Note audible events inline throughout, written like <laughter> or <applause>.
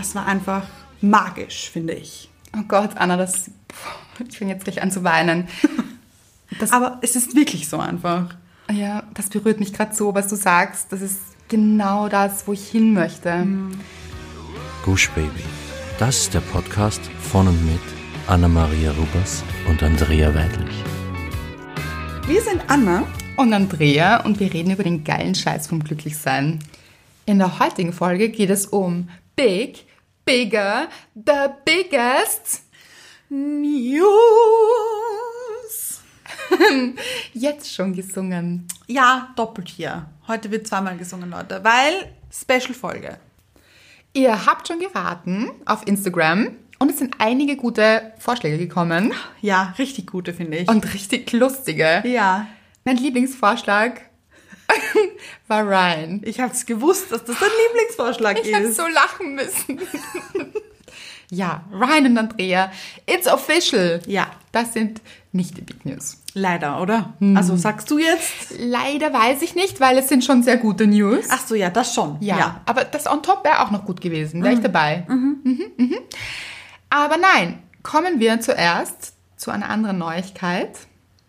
das war einfach magisch, finde ich. Oh Gott, Anna, das. Ich fange jetzt gleich an zu weinen. <laughs> Das, Aber es ist wirklich so einfach. ja, das berührt mich gerade so, was du sagst. Das ist genau das, wo ich hin möchte. Gush Baby. Das ist der Podcast von und mit Anna-Maria Rubers und Andrea Weidlich. Wir sind Anna. Und Andrea und wir reden über den geilen Scheiß vom Glücklichsein. In der heutigen Folge geht es um Big, Bigger, the Biggest. News. <laughs> Jetzt schon gesungen. Ja, doppelt hier. Heute wird zweimal gesungen, Leute, weil Special-Folge. Ihr habt schon geraten auf Instagram und es sind einige gute Vorschläge gekommen Ja, richtig gute, finde ich. und richtig lustige. ja, Mein Lieblingsvorschlag <laughs> war Ryan. ich habe es gewusst, dass das dein Lieblingsvorschlag Ich ist. so lachen müssen. <laughs> ja, Ryan und Andrea, it's official. Ja. Das sind nicht die Big News. Leider, oder? Hm. Also sagst du jetzt? Leider weiß ich nicht, weil es sind schon sehr gute News. Ach so, ja, das schon. ja, aber das on top wäre auch noch gut gewesen. Wäre ich dabei. Mhm, mhm. Aber nein, kommen wir zuerst zu einer anderen Neuigkeit,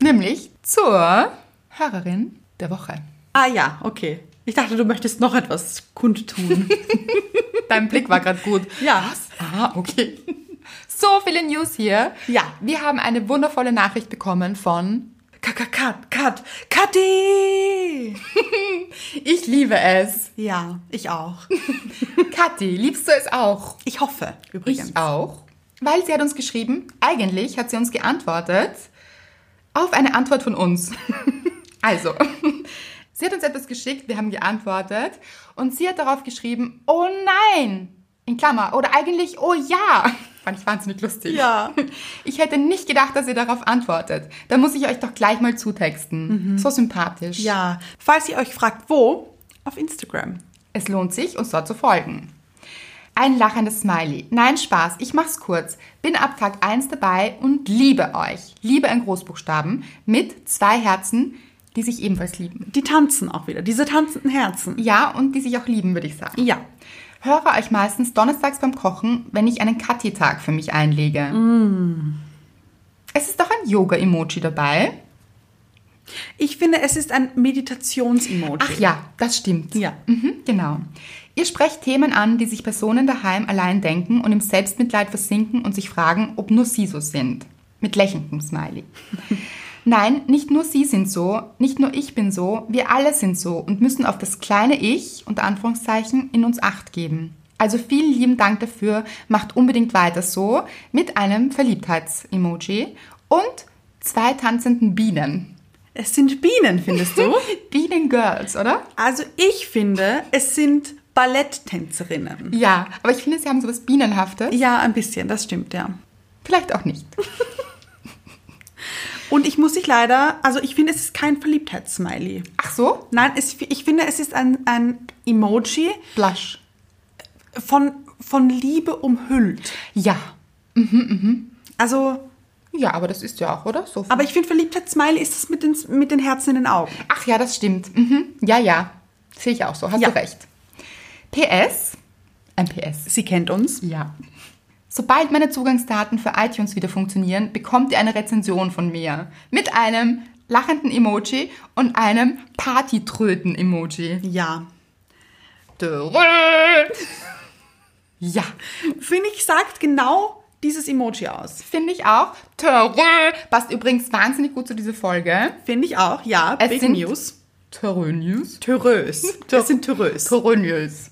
nämlich zur Hörerin der Woche. Ah ja, okay. Ich dachte, du möchtest noch etwas kundtun. <laughs> Dein Blick war gerade gut. Ja. Was? Ah, okay. So viele News hier. Ja. Wir haben eine wundervolle Nachricht bekommen von cut, cut. Kathi! Ich liebe es. Ja, ich auch. <laughs> Kathi, liebst du es auch? Ich hoffe, übrigens. Ich auch. Weil sie hat uns geschrieben, eigentlich hat sie uns geantwortet auf eine Antwort von uns. <laughs> also, sie hat uns etwas geschickt, wir haben geantwortet und sie hat darauf geschrieben, oh nein, in Klammer, oder eigentlich, oh ja. <laughs> Fand ich wahnsinnig lustig. Ja. <laughs> Ich hätte nicht gedacht, dass ihr darauf antwortet. Da muss ich euch doch gleich mal zutexten. So sympathisch. Ja. Falls ihr euch fragt, wo? Auf Instagram. Es lohnt sich, uns dort zu folgen. Ein lachendes Smiley. Nein, Spaß, ich mach's kurz. Bin ab Tag 1 dabei und liebe euch. Liebe in Großbuchstaben mit zwei Herzen, die sich ebenfalls lieben. Die tanzen auch wieder. Diese tanzenden Herzen. Ja, und die sich auch lieben, würde ich sagen. Ja. Höre euch meistens donnerstags beim Kochen, wenn ich einen Kathi-Tag für mich einlege. Es ist doch ein Yoga-Emoji dabei. Ich finde, es ist ein Meditations-Emoji. Ach ja, das stimmt. Ja. Mhm, genau. Ihr sprecht Themen an, die sich Personen daheim allein denken und im Selbstmitleid versinken und sich fragen, ob nur sie so sind. Mit lächelndem Smiley. Nein, nicht nur sie sind so, nicht nur ich bin so, wir alle sind so und müssen auf das kleine Ich, unter Anführungszeichen, in uns Acht geben. Also vielen lieben Dank dafür, macht unbedingt weiter so, mit einem Verliebtheits-Emoji und zwei tanzenden Bienen. Es sind Bienen, findest du? <laughs> Bienen-Girls, oder? also ich finde, es sind Balletttänzerinnen. Ja, aber ich finde, sie haben sowas Bienenhaftes. Ja, ein bisschen, das stimmt, ja. Vielleicht auch nicht. <laughs> Und ich muss dich leider, also ich finde, es ist kein Verliebtheitssmiley. Ach so? Nein, es, ich finde, es ist ein, ein Emoji Blush. von, von Liebe umhüllt. Ja. Also, Ja, aber das ist ja auch, oder? So aber ich finde, Verliebtheitssmiley ist es mit den, mit den Herzen in den Augen. Ach ja, das stimmt. Mhm. Ja, ja. Sehe ich auch so. Hast Ja. du recht. PS. Ein PS. Sie kennt uns. Ja. Sobald meine Zugangsdaten für iTunes wieder funktionieren, bekommt ihr eine Rezension von mir. Mit einem lachenden Emoji und einem Partytröten-Emoji. Ja. Ja. Finde ich, sagt genau dieses Emoji aus. Finde ich auch. Törö. Passt übrigens wahnsinnig gut zu dieser Folge. Finde ich auch, ja. Es Big sind- News. Törö News. Törös. Das sind Törös. Törö News.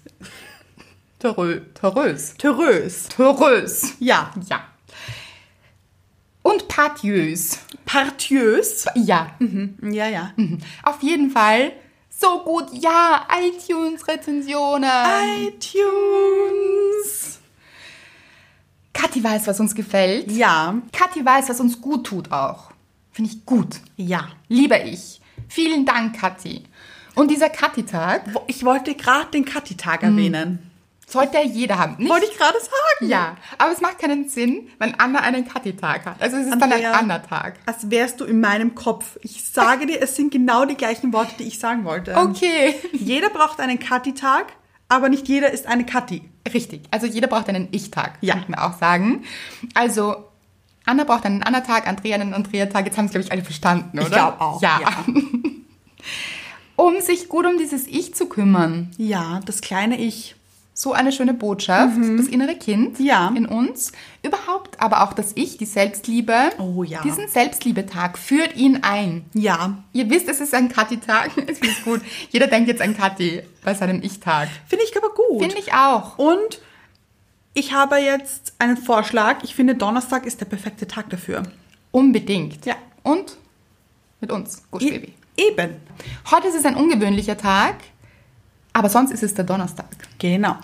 Törö. Törös. Törös. Törös. Ja. Ja. Und partiös. Partiös. Ja. Ja, ja. Auf jeden Fall. So gut. Ja. iTunes-Rezensionen. iTunes. Kathi weiß, was uns gefällt. Ja. Kathi weiß, was uns gut tut auch. Finde ich gut. Ja. Lieber ich. Vielen Dank, Kathi. Und dieser Kathi-Tag Ich wollte gerade den Kathi-Tag erwähnen. Sollte ja jeder haben. Nicht? Wollte ich gerade sagen. ja, aber es macht keinen Sinn, wenn Anna einen Kathi-Tag hat. Also es ist Andrea. dann ein Anna-Tag. Als wärst du in meinem Kopf. Ich sage dir, es sind genau die gleichen Worte, die ich sagen wollte. Okay. Jeder braucht einen Kathi-Tag, aber nicht jeder ist eine Kathi. Richtig. Also jeder braucht einen Ich-Tag, Ja. könnten wir auch sagen. Also Anna braucht einen Anna-Tag, Andrea einen Andrea-Tag. Jetzt haben es, glaube ich, alle verstanden, oder? Ich glaub auch, Ja. ja. <laughs> um sich gut um dieses Ich zu kümmern. Ja, das kleine Ich. So eine schöne Botschaft, das innere Kind Mhm. Ja. in uns. Überhaupt aber auch das Ich, die Selbstliebe. Oh ja. Diesen Selbstliebetag führt ihn ein. Ja, Ihr wisst, es ist ein Kathi-Tag. <laughs> Es ist gut. Jeder denkt jetzt an Kathi bei seinem Ich-Tag. finde ich aber gut. Finde ich auch. Und ich habe jetzt einen Vorschlag. Ich finde, Donnerstag ist der perfekte Tag dafür. Unbedingt. Ja. Und mit uns, Gush E- Baby. Eben. Heute ist es ein ungewöhnlicher Tag, aber sonst ist es der Donnerstag. Genau.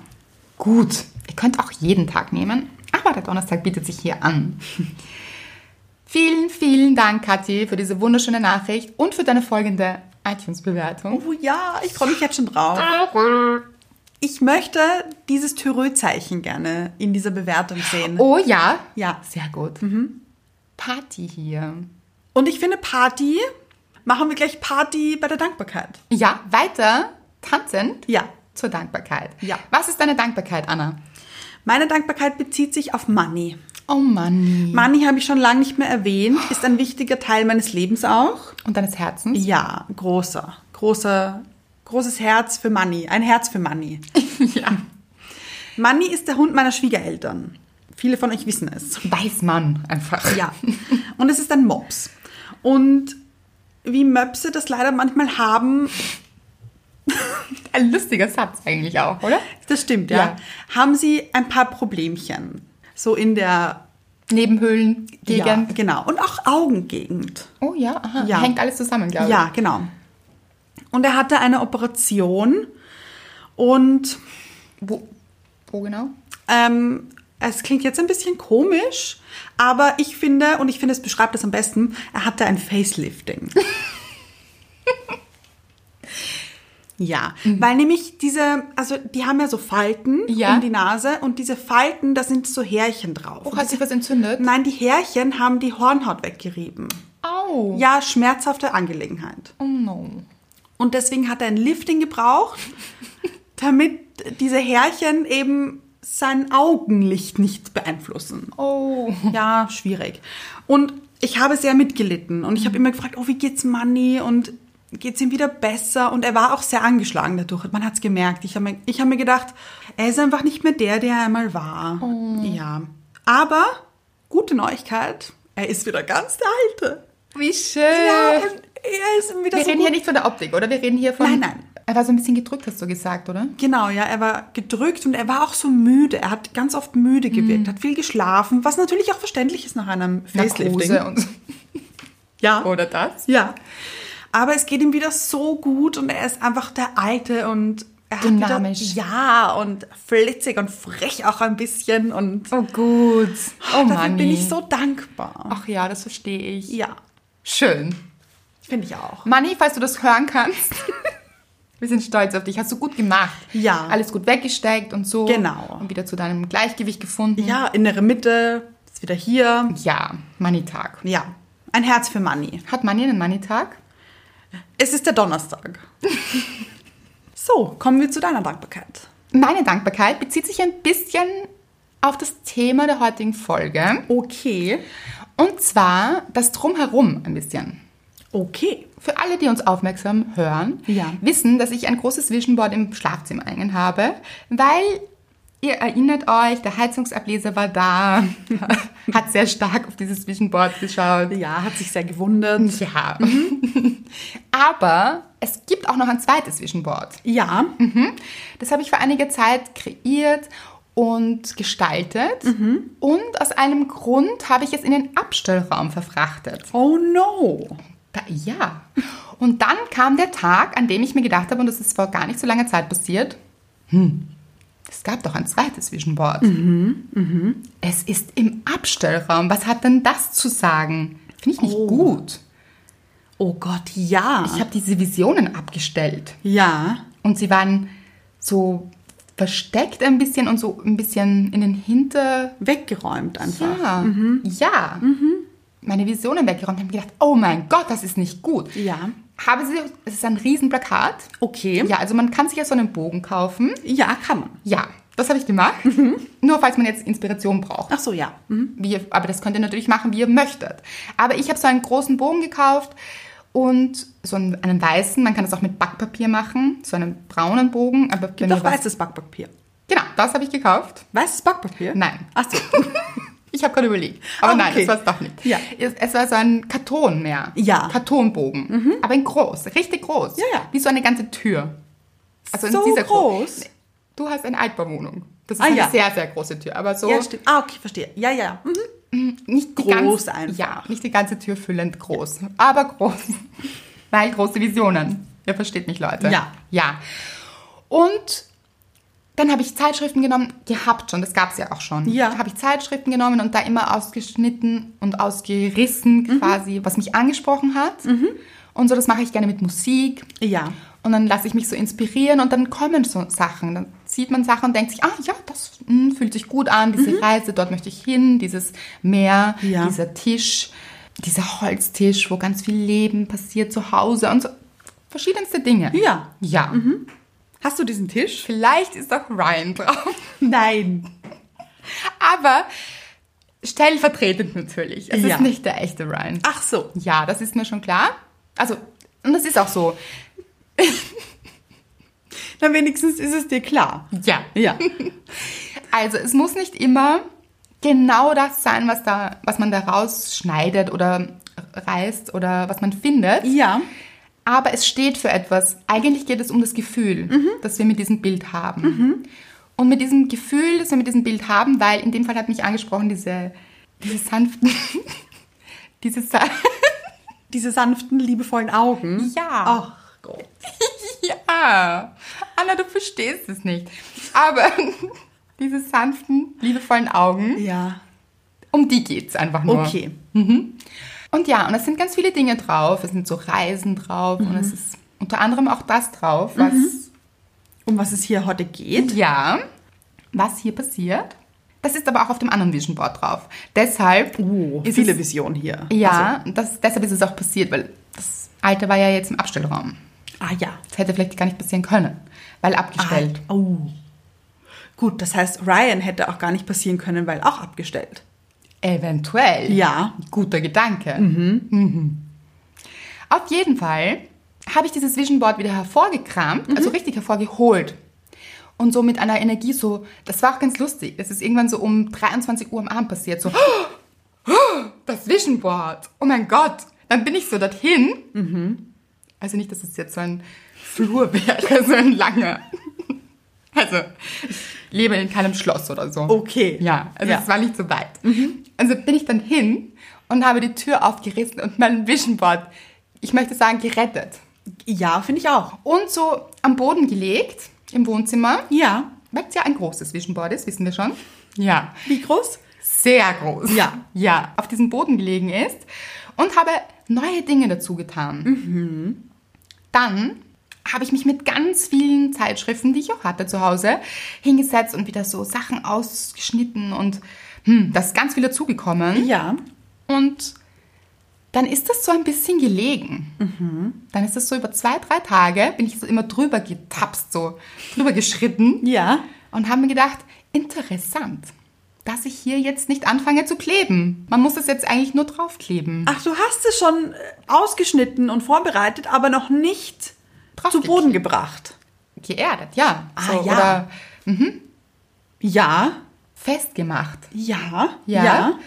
Gut. Ihr könnt auch jeden Tag nehmen, aber der Donnerstag bietet sich hier an. <laughs> vielen, vielen Dank, Kathi, für diese wunderschöne Nachricht und für deine folgende iTunes-Bewertung. Oh ja, ich freue mich jetzt schon drauf. Ich möchte dieses Thürö-Zeichen gerne in dieser Bewertung sehen. Oh ja. Ja. Sehr gut. Party hier. Und ich finde, Party, machen wir gleich Party bei der Dankbarkeit. Ja, weiter tanzend Ja. zur Dankbarkeit. Ja. Was ist deine Dankbarkeit, Anna? Meine Dankbarkeit bezieht sich auf Money. Oh Mann. Money habe ich schon lange nicht mehr erwähnt, ist ein wichtiger Teil meines Lebens auch. Und deines Herzens? Ja, großer, großer, großes Herz für Money, ein Herz für Money. <laughs> ja. Money ist der Hund meiner Schwiegereltern. Viele von euch wissen es. Weiß man einfach. Ja. <laughs> Und es ist ein Mops. Und wie Möpse das leider manchmal haben, <laughs> Ein lustiger Satz eigentlich auch, oder? das stimmt, ja, Ja. haben sie ein paar Problemchen. So in der Nebenhöhlen, ja, genau. Und auch Augengegend. Oh ja, aha. Ja. Hängt alles zusammen, glaube ich. Ja, genau. Und er hatte eine Operation und Wo, wo genau? ähm, es klingt jetzt ein bisschen komisch, aber ich finde, und ich finde, es beschreibt das am besten, er hatte ein Facelifting. <laughs> Ja, weil nämlich diese, also die haben ja so Falten Ja. um die Nase und diese Falten, da sind so Härchen drauf. Oh, hat sich was entzündet? Nein, die Härchen haben die Hornhaut weggerieben. Au. Ja, schmerzhafte Angelegenheit. Oh no. Und deswegen hat er ein Lifting gebraucht, <laughs> damit diese Härchen eben sein Augenlicht nicht beeinflussen. Oh. Ja, schwierig. Und ich habe sehr mitgelitten und ich habe immer gefragt, oh, wie geht's Manni und geht's ihm wieder besser? Und er war auch sehr angeschlagen dadurch. Man hat's gemerkt. Ich habe mir, ich habe mir gedacht, er ist einfach nicht mehr der, der er einmal war. Ja. Aber gute Neuigkeit, er ist wieder ganz der Alte. Wie schön. Ja, er ist wieder wir so reden gut. hier nicht von der Optik, oder? Wir reden hier von... Nein, nein. Er war so ein bisschen gedrückt, hast du gesagt, oder? Genau, ja, er war gedrückt und er war auch so müde. Er hat ganz oft müde gewirkt, hat viel geschlafen, was natürlich auch verständlich ist nach einem Facelifting. Narkose und... Ja. Oder das? Ja. Aber es geht ihm wieder so gut und er ist einfach der Alte und er hat Dynamisch. Wieder, ja, und flitzig und frech auch ein bisschen und Oh gut. Oh dafür Mann. bin ich so dankbar. Ach ja, das verstehe ich. Ja, Schön. finde ich auch. Manni, falls du das hören kannst, <laughs> wir sind stolz auf dich. Hast du gut gemacht. Ja. Alles gut weggesteckt und so. Genau. Und wieder zu deinem Gleichgewicht gefunden. Ja, innere Mitte, ist wieder hier. Ja, Manni-Tag. Ja, ein Herz für Manni. Hat Manni einen Manni-Tag? Es ist der Donnerstag. so, kommen wir zu deiner Dankbarkeit. Meine Dankbarkeit bezieht sich ein bisschen auf das Thema der heutigen Folge. Okay. Und zwar das Drumherum ein bisschen. Okay. Für alle, die uns aufmerksam hören, Ja. wissen, dass ich ein großes Vision Board im Schlafzimmer hängen habe, weil ihr erinnert euch, der Heizungsableser war da, <laughs> hat sehr stark auf dieses Vision Board geschaut. Ja, hat sich sehr gewundert. Ja. <laughs> Aber es gibt auch noch ein zweites Vision Board. Ja. Das habe ich vor einiger Zeit kreiert und gestaltet. Und aus einem Grund habe ich es in den Abstellraum verfrachtet. Oh no. Da, ja. Und dann kam der Tag, an dem ich mir gedacht habe, und das ist vor gar nicht so langer Zeit passiert, hm, gab doch ein zweites Vision Board. Es ist im Abstellraum. Was hat denn das zu sagen? Finde ich nicht Oh. gut. Oh Gott, ja. Ich habe diese Visionen abgestellt. ja. Und sie waren so versteckt ein bisschen und so ein bisschen in den Hinter... Weggeräumt einfach. Ja, ja. Meine Visionen weggeräumt und habe gedacht, oh mein Gott, das ist nicht gut. Ja. Habe sie, es ist ein Riesenplakat. Okay. Ja, also man kann sich ja so einen Bogen kaufen. Ja, kann man. Ja, Das habe ich gemacht. Nur falls man jetzt Inspiration braucht. Ach so, ja. Mhm. Ihr, aber das könnt ihr natürlich machen, wie ihr möchtet. Aber ich habe so einen großen Bogen gekauft und so einen, einen weißen, man kann das auch mit Backpapier machen, so einen braunen Bogen. Aber Gibt auch weißes Backpapier. Genau, das habe ich gekauft. Weißes Backpapier? Nein. Ach so. <laughs> Ich habe gerade überlegt. Aber Ah, nein, okay. das war es doch nicht. Ja. Es, es war so ein Karton mehr. Ja. Mhm. Kartonbogen. Aber in groß, richtig groß. Ja, ja. Wie so eine ganze Tür. Also in so dieser Gro- groß? Du hast eine Altbauwohnung. Das ist Ah, eine ja. sehr, sehr große Tür. Aber so Ja, stimmt. Ah, okay, verstehe. Ja, ja. Mhm. nicht die Groß ganz, einfach. Ja, nicht die ganze Tür füllend groß. Aber groß. <laughs> Weil große Visionen. Ihr versteht mich, Leute. Ja. Ja. Und dann habe ich Zeitschriften genommen, gehabt schon, das gab es ja auch schon. Ja. Habe ich Zeitschriften genommen und da immer ausgeschnitten und ausgerissen Mhm. quasi, was mich angesprochen hat. Und so, das mache ich gerne mit Musik. Ja. Und dann lasse ich mich so inspirieren und dann kommen so Sachen. Dann sieht man Sachen und denkt sich, ah ja, das mm, fühlt sich gut an, diese Reise, dort möchte ich hin, dieses Meer, Mhm. Ja. dieser Tisch, dieser Holztisch, wo ganz viel Leben passiert zu Hause und so. Verschiedenste Dinge. Ja. Ja. Hast du diesen Tisch? Vielleicht ist auch Ryan drauf. <laughs> Nein. Aber stellvertretend natürlich. Es Ja. ist nicht der echte Ryan. Ach so. Ja, das ist mir schon klar. Also, und das ist auch so. <laughs> Dann wenigstens ist es dir klar. Ja. Ja. <laughs> Also es muss nicht immer genau das sein, was, da, was man da rausschneidet oder reißt oder was man findet. Ja. Aber es steht für etwas. Eigentlich geht es um das Gefühl, das wir mit diesem Bild haben. Und mit diesem Gefühl, das wir mit diesem Bild haben, weil in dem Fall hat mich angesprochen diese, diese sanften, <laughs> diese sa <laughs> Diese sanften, liebevollen Augen. Ja. Ach Gott. <laughs> Ja, Anna, du verstehst es nicht. Aber diese sanften, liebevollen Augen, Ja. um die geht's einfach nur. Okay. Und ja, und es sind ganz viele Dinge drauf. Es sind so Reisen drauf und es ist unter anderem auch das drauf, was, Um was es hier heute geht. ja, was hier passiert. Das ist aber auch auf dem anderen Vision Board drauf. Deshalb Oh, ist viele es, Visionen hier. Ja, das, deshalb ist es auch passiert, weil das alte war ja jetzt im Abstellraum. Also, ah ja. Das hätte vielleicht gar nicht passieren können, weil abgestellt. Ah, oh. Gut, das heißt, Ryan hätte auch gar nicht passieren können, weil auch abgestellt. Eventuell. Ja. Guter Gedanke. Mhm. Auf jeden Fall habe ich dieses Vision Board wieder hervorgekramt, also richtig hervorgeholt. Und so mit einer Energie so, das war auch ganz lustig. Das ist irgendwann so um 23 Uhr am Abend passiert. So, <gasps> das Vision Board. Oh mein Gott. Dann bin ich so dorthin. Also nicht, dass es jetzt so ein Flur wäre, <laughs> so ein langer. Also, ich lebe in keinem Schloss oder so. Okay. Ja, also Ja. es war nicht so weit. Also bin ich dann hin und habe die Tür aufgerissen und mein Vision Board, ich möchte sagen, gerettet. Ja, finde ich auch. Und so am Boden gelegt im Wohnzimmer, Ja. weil es ja ein großes Vision Board ist, wissen wir schon. Ja, Wie groß? sehr groß. Ja. Ja, auf diesem Boden gelegen ist und habe neue Dinge dazu getan. Dann habe ich mich mit ganz vielen Zeitschriften, die ich auch hatte zu Hause, hingesetzt und wieder so Sachen ausgeschnitten und hm, da ist ganz viel dazugekommen. Ja. Und dann ist das so ein bisschen gelegen. Dann ist das so über zwei, drei Tage, bin ich so immer drüber getapst, so drüber geschritten Ja. und habe mir gedacht, interessant, dass ich hier jetzt nicht anfange zu kleben. Man muss das jetzt eigentlich nur draufkleben. Ach, du hast es schon äh, ausgeschnitten und vorbereitet, aber noch nicht zu Boden gebracht. Geerdet, ja. Ah, so, ja. Oder Ja. Festgemacht. Ja. Ja. Ja.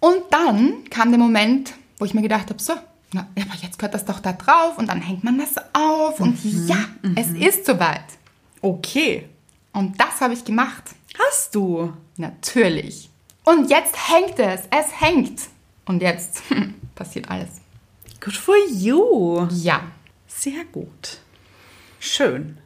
Und dann kam der Moment, wo ich mir gedacht habe, so, na, aber jetzt gehört das doch da drauf und dann hängt man das auf und Mhm, ja, es ist soweit. Okay. Und das habe ich gemacht. Hast du. Natürlich. Und jetzt hängt es. Es hängt. Und jetzt <laughs> passiert alles. Good for you. Ja. Sehr gut. Schön.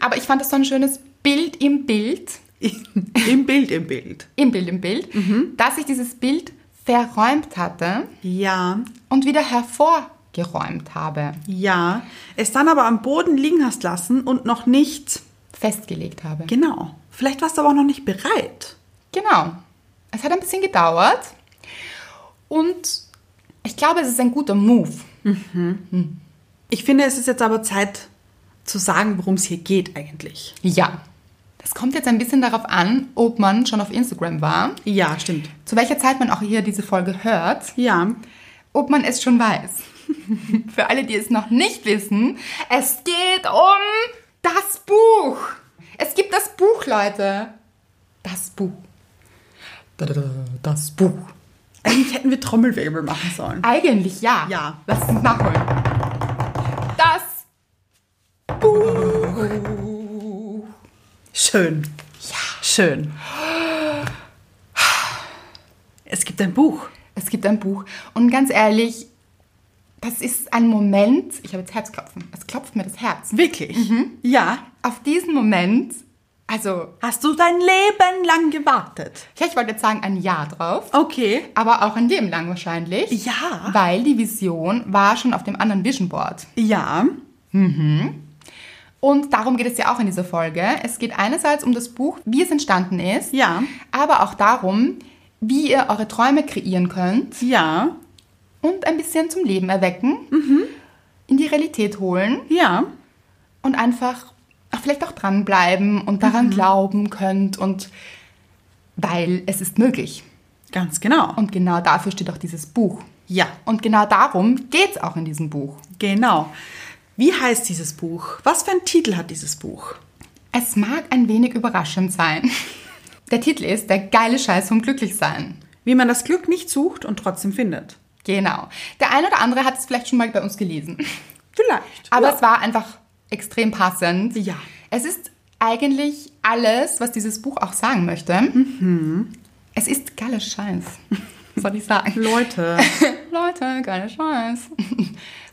Aber ich fand das so ein schönes Bild im Bild, <laughs> Im Bild, im Bild. im Bild, im Bild, dass ich dieses Bild verräumt hatte Ja. und wieder hervorgeräumt habe, Ja. Es dann aber am Boden liegen hast lassen und noch nicht. festgelegt habe. Genau. Vielleicht warst du aber auch noch nicht bereit. Genau. Es hat ein bisschen gedauert und ich glaube, es ist ein guter Move. Ich finde, es ist jetzt aber Zeit zu sagen, worum es hier geht eigentlich. Ja. Es kommt jetzt ein bisschen darauf an, ob man schon auf Instagram war, Ja, stimmt. zu welcher Zeit man auch hier diese Folge hört, Ja. ob man es schon weiß. <laughs> Für alle, die es noch nicht wissen, es geht um das Buch. Es gibt das Buch, Leute. Das Buch. Das Buch. Eigentlich hätten wir Trommelwirbel machen sollen. Eigentlich ja. Ja. Lass uns nachholen. Das Schön. Ja. Schön. Es gibt ein Buch. Es gibt ein Buch. Und ganz ehrlich, das ist ein Moment. Ich habe jetzt Herzklopfen. Es klopft mir das Herz. Wirklich? Ja. Auf diesen Moment, also, Hast du dein Leben lang gewartet? ja, ich wollte jetzt sagen, ein Jahr drauf. Okay. Aber auch ein Leben lang wahrscheinlich. Ja. Weil die Vision war schon auf dem anderen Vision Board. Ja. Und darum geht es ja auch in dieser Folge. Es geht einerseits um das Buch, wie es entstanden ist. Ja. Aber auch darum, wie ihr eure Träume kreieren könnt Ja. und ein bisschen zum Leben erwecken, in die Realität holen Ja. und einfach vielleicht auch dranbleiben und daran glauben könnt und weil es ist möglich. Ganz genau. Und genau dafür steht auch dieses Buch. Ja. Und genau darum geht es auch in diesem Buch. Genau. Wie heißt dieses Buch? Was für einen Titel hat dieses Buch? Es mag ein wenig überraschend sein. Der Titel ist Der geile Scheiß vom Glücklichsein. Wie man das Glück nicht sucht und trotzdem findet. Genau. Der eine oder andere hat es vielleicht schon mal bei uns gelesen. Vielleicht. Aber ja. es war einfach extrem passend. Ja. Es ist eigentlich alles, was dieses Buch auch sagen möchte. Es ist geiler Scheiß. Soll ich sagen? <laughs> Leute. <laughs> Leute, geiler Scheiß.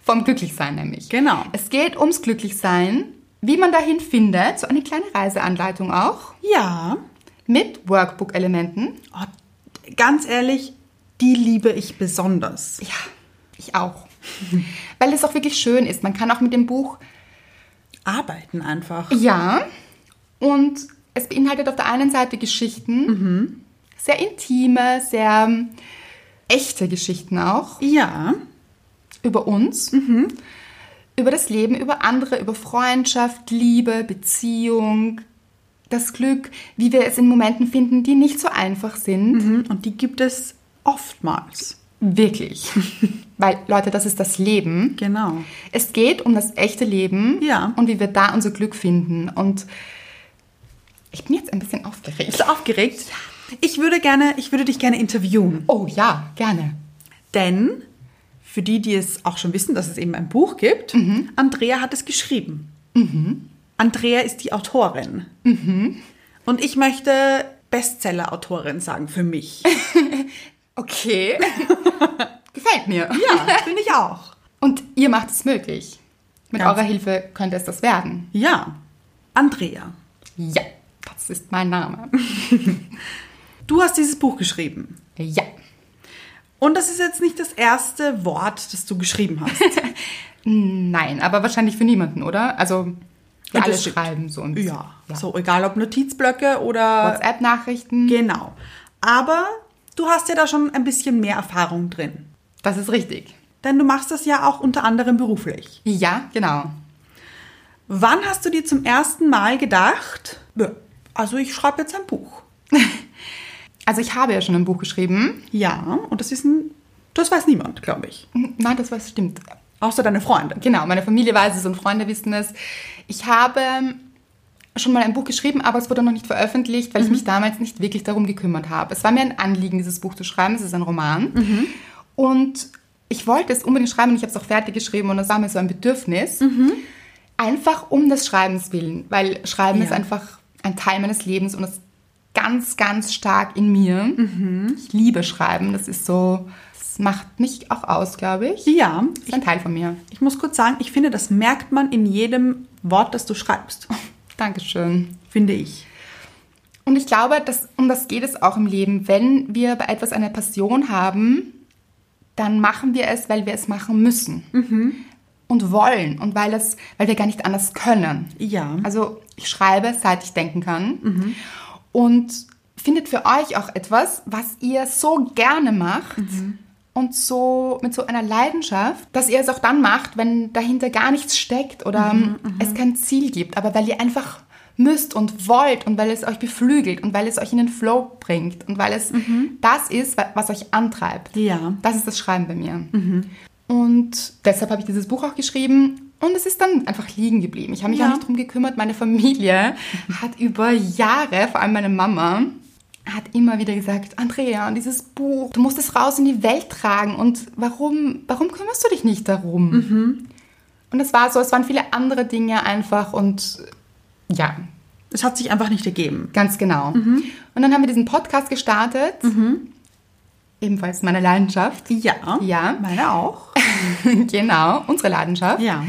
Vom Glücklichsein nämlich. Genau. Es geht ums Glücklichsein, wie man dahin findet, so eine kleine Reiseanleitung auch, Ja. mit Workbook-Elementen. Oh, ganz ehrlich, die liebe ich besonders. Ja, ich auch. <laughs> Weil es auch wirklich schön ist. Man kann auch mit dem Buch, Arbeiten einfach. ja, und es beinhaltet auf der einen Seite Geschichten, sehr intime, sehr ähm, echte Geschichten auch, Ja. Über uns, über das Leben, über andere, über Freundschaft, Liebe, Beziehung, das Glück, wie wir es in Momenten finden, die nicht so einfach sind. Mhm, Und die gibt es oftmals. Wirklich. <laughs> Weil, Leute, das ist das Leben. Genau. Es geht um das echte Leben Ja. und wie wir da unser Glück finden. Und ich bin jetzt ein bisschen aufgeregt. Bist du aufgeregt? Ich würde gerne, ich würde dich gerne interviewen. Oh ja, gerne. Denn, für die, die es auch schon wissen, dass es eben ein Buch gibt, Andrea hat es geschrieben. Andrea ist die Autorin. Und ich möchte Bestseller-Autorin sagen für mich. <laughs> Okay. <laughs> Gefällt mir. Ja, finde ich auch. Und ihr macht es möglich. Mit Ganz- eurer Hilfe könnte es das werden. Ja. Andrea, Ja, das ist mein Name. <laughs> du hast dieses Buch geschrieben. Ja. Und das ist jetzt nicht das erste Wort, das du geschrieben hast. <laughs> Nein, aber wahrscheinlich für niemanden, oder? Also, wir Ja, alle schreiben so und Ja, so egal ob Notizblöcke oder WhatsApp-Nachrichten. genau. Aber du hast ja da schon ein bisschen mehr Erfahrung drin. Das ist richtig. Denn du machst das ja auch unter anderem beruflich. Ja, genau. Wann hast du dir zum ersten Mal gedacht, "Ja, also ich schreibe jetzt ein Buch? <laughs> Also ich habe ja schon ein Buch geschrieben. Ja, und das ist ein, das weiß niemand, glaube ich. Nein, das was stimmt. Außer deine Freunde. Genau, meine Familie weiß es und Freunde wissen es. Ich habe schon mal ein Buch geschrieben, aber es wurde noch nicht veröffentlicht, weil ich mich damals nicht wirklich darum gekümmert habe. Es war mir ein Anliegen, dieses Buch zu schreiben. Es ist ein Roman. Und ich wollte es unbedingt schreiben und ich habe es auch fertig geschrieben und das war mir so ein Bedürfnis. Einfach um des Schreibens willen, weil Schreiben Ja. ist einfach ein Teil meines Lebens und es ganz, ganz stark in mir. Ich liebe Schreiben. Das ist so, das macht mich auch aus, glaube ich. Ja, Das ist ein Teil von mir. ich muss kurz sagen, ich finde, das merkt man in jedem Wort, das du schreibst. <laughs> Dankeschön. Finde ich. Und ich glaube, dass, um das geht es auch im Leben. Wenn wir bei etwas eine Passion haben, dann machen wir es, weil wir es machen müssen. Und wollen. Und weil, es, weil wir gar nicht anders können. Ja. Also ich schreibe, seit ich denken kann. Und findet für euch auch etwas, was ihr so gerne macht. Und so mit so einer Leidenschaft, dass ihr es auch dann macht, wenn dahinter gar nichts steckt oder es kein Ziel gibt, aber weil ihr einfach müsst und wollt und weil es euch beflügelt und weil es euch in den Flow bringt und weil es das ist, wa- was euch antreibt. Ja. Das ist das Schreiben bei mir. Und deshalb habe ich dieses Buch auch geschrieben und es ist dann einfach liegen geblieben. Ich habe mich Ja. auch nicht drum gekümmert. Meine Familie <laughs> hat über Jahre, vor allem meine Mama, hat immer wieder gesagt, Andrea, dieses Buch, du musst es raus in die Welt tragen und warum, warum kümmerst du dich nicht darum? Und es war so, es waren viele andere Dinge einfach und ja, Es hat sich einfach nicht ergeben. Ganz genau. Und dann haben wir diesen Podcast gestartet. Ebenfalls meine Leidenschaft. Ja. Ja. Meine auch. <laughs> genau, unsere Leidenschaft. Ja.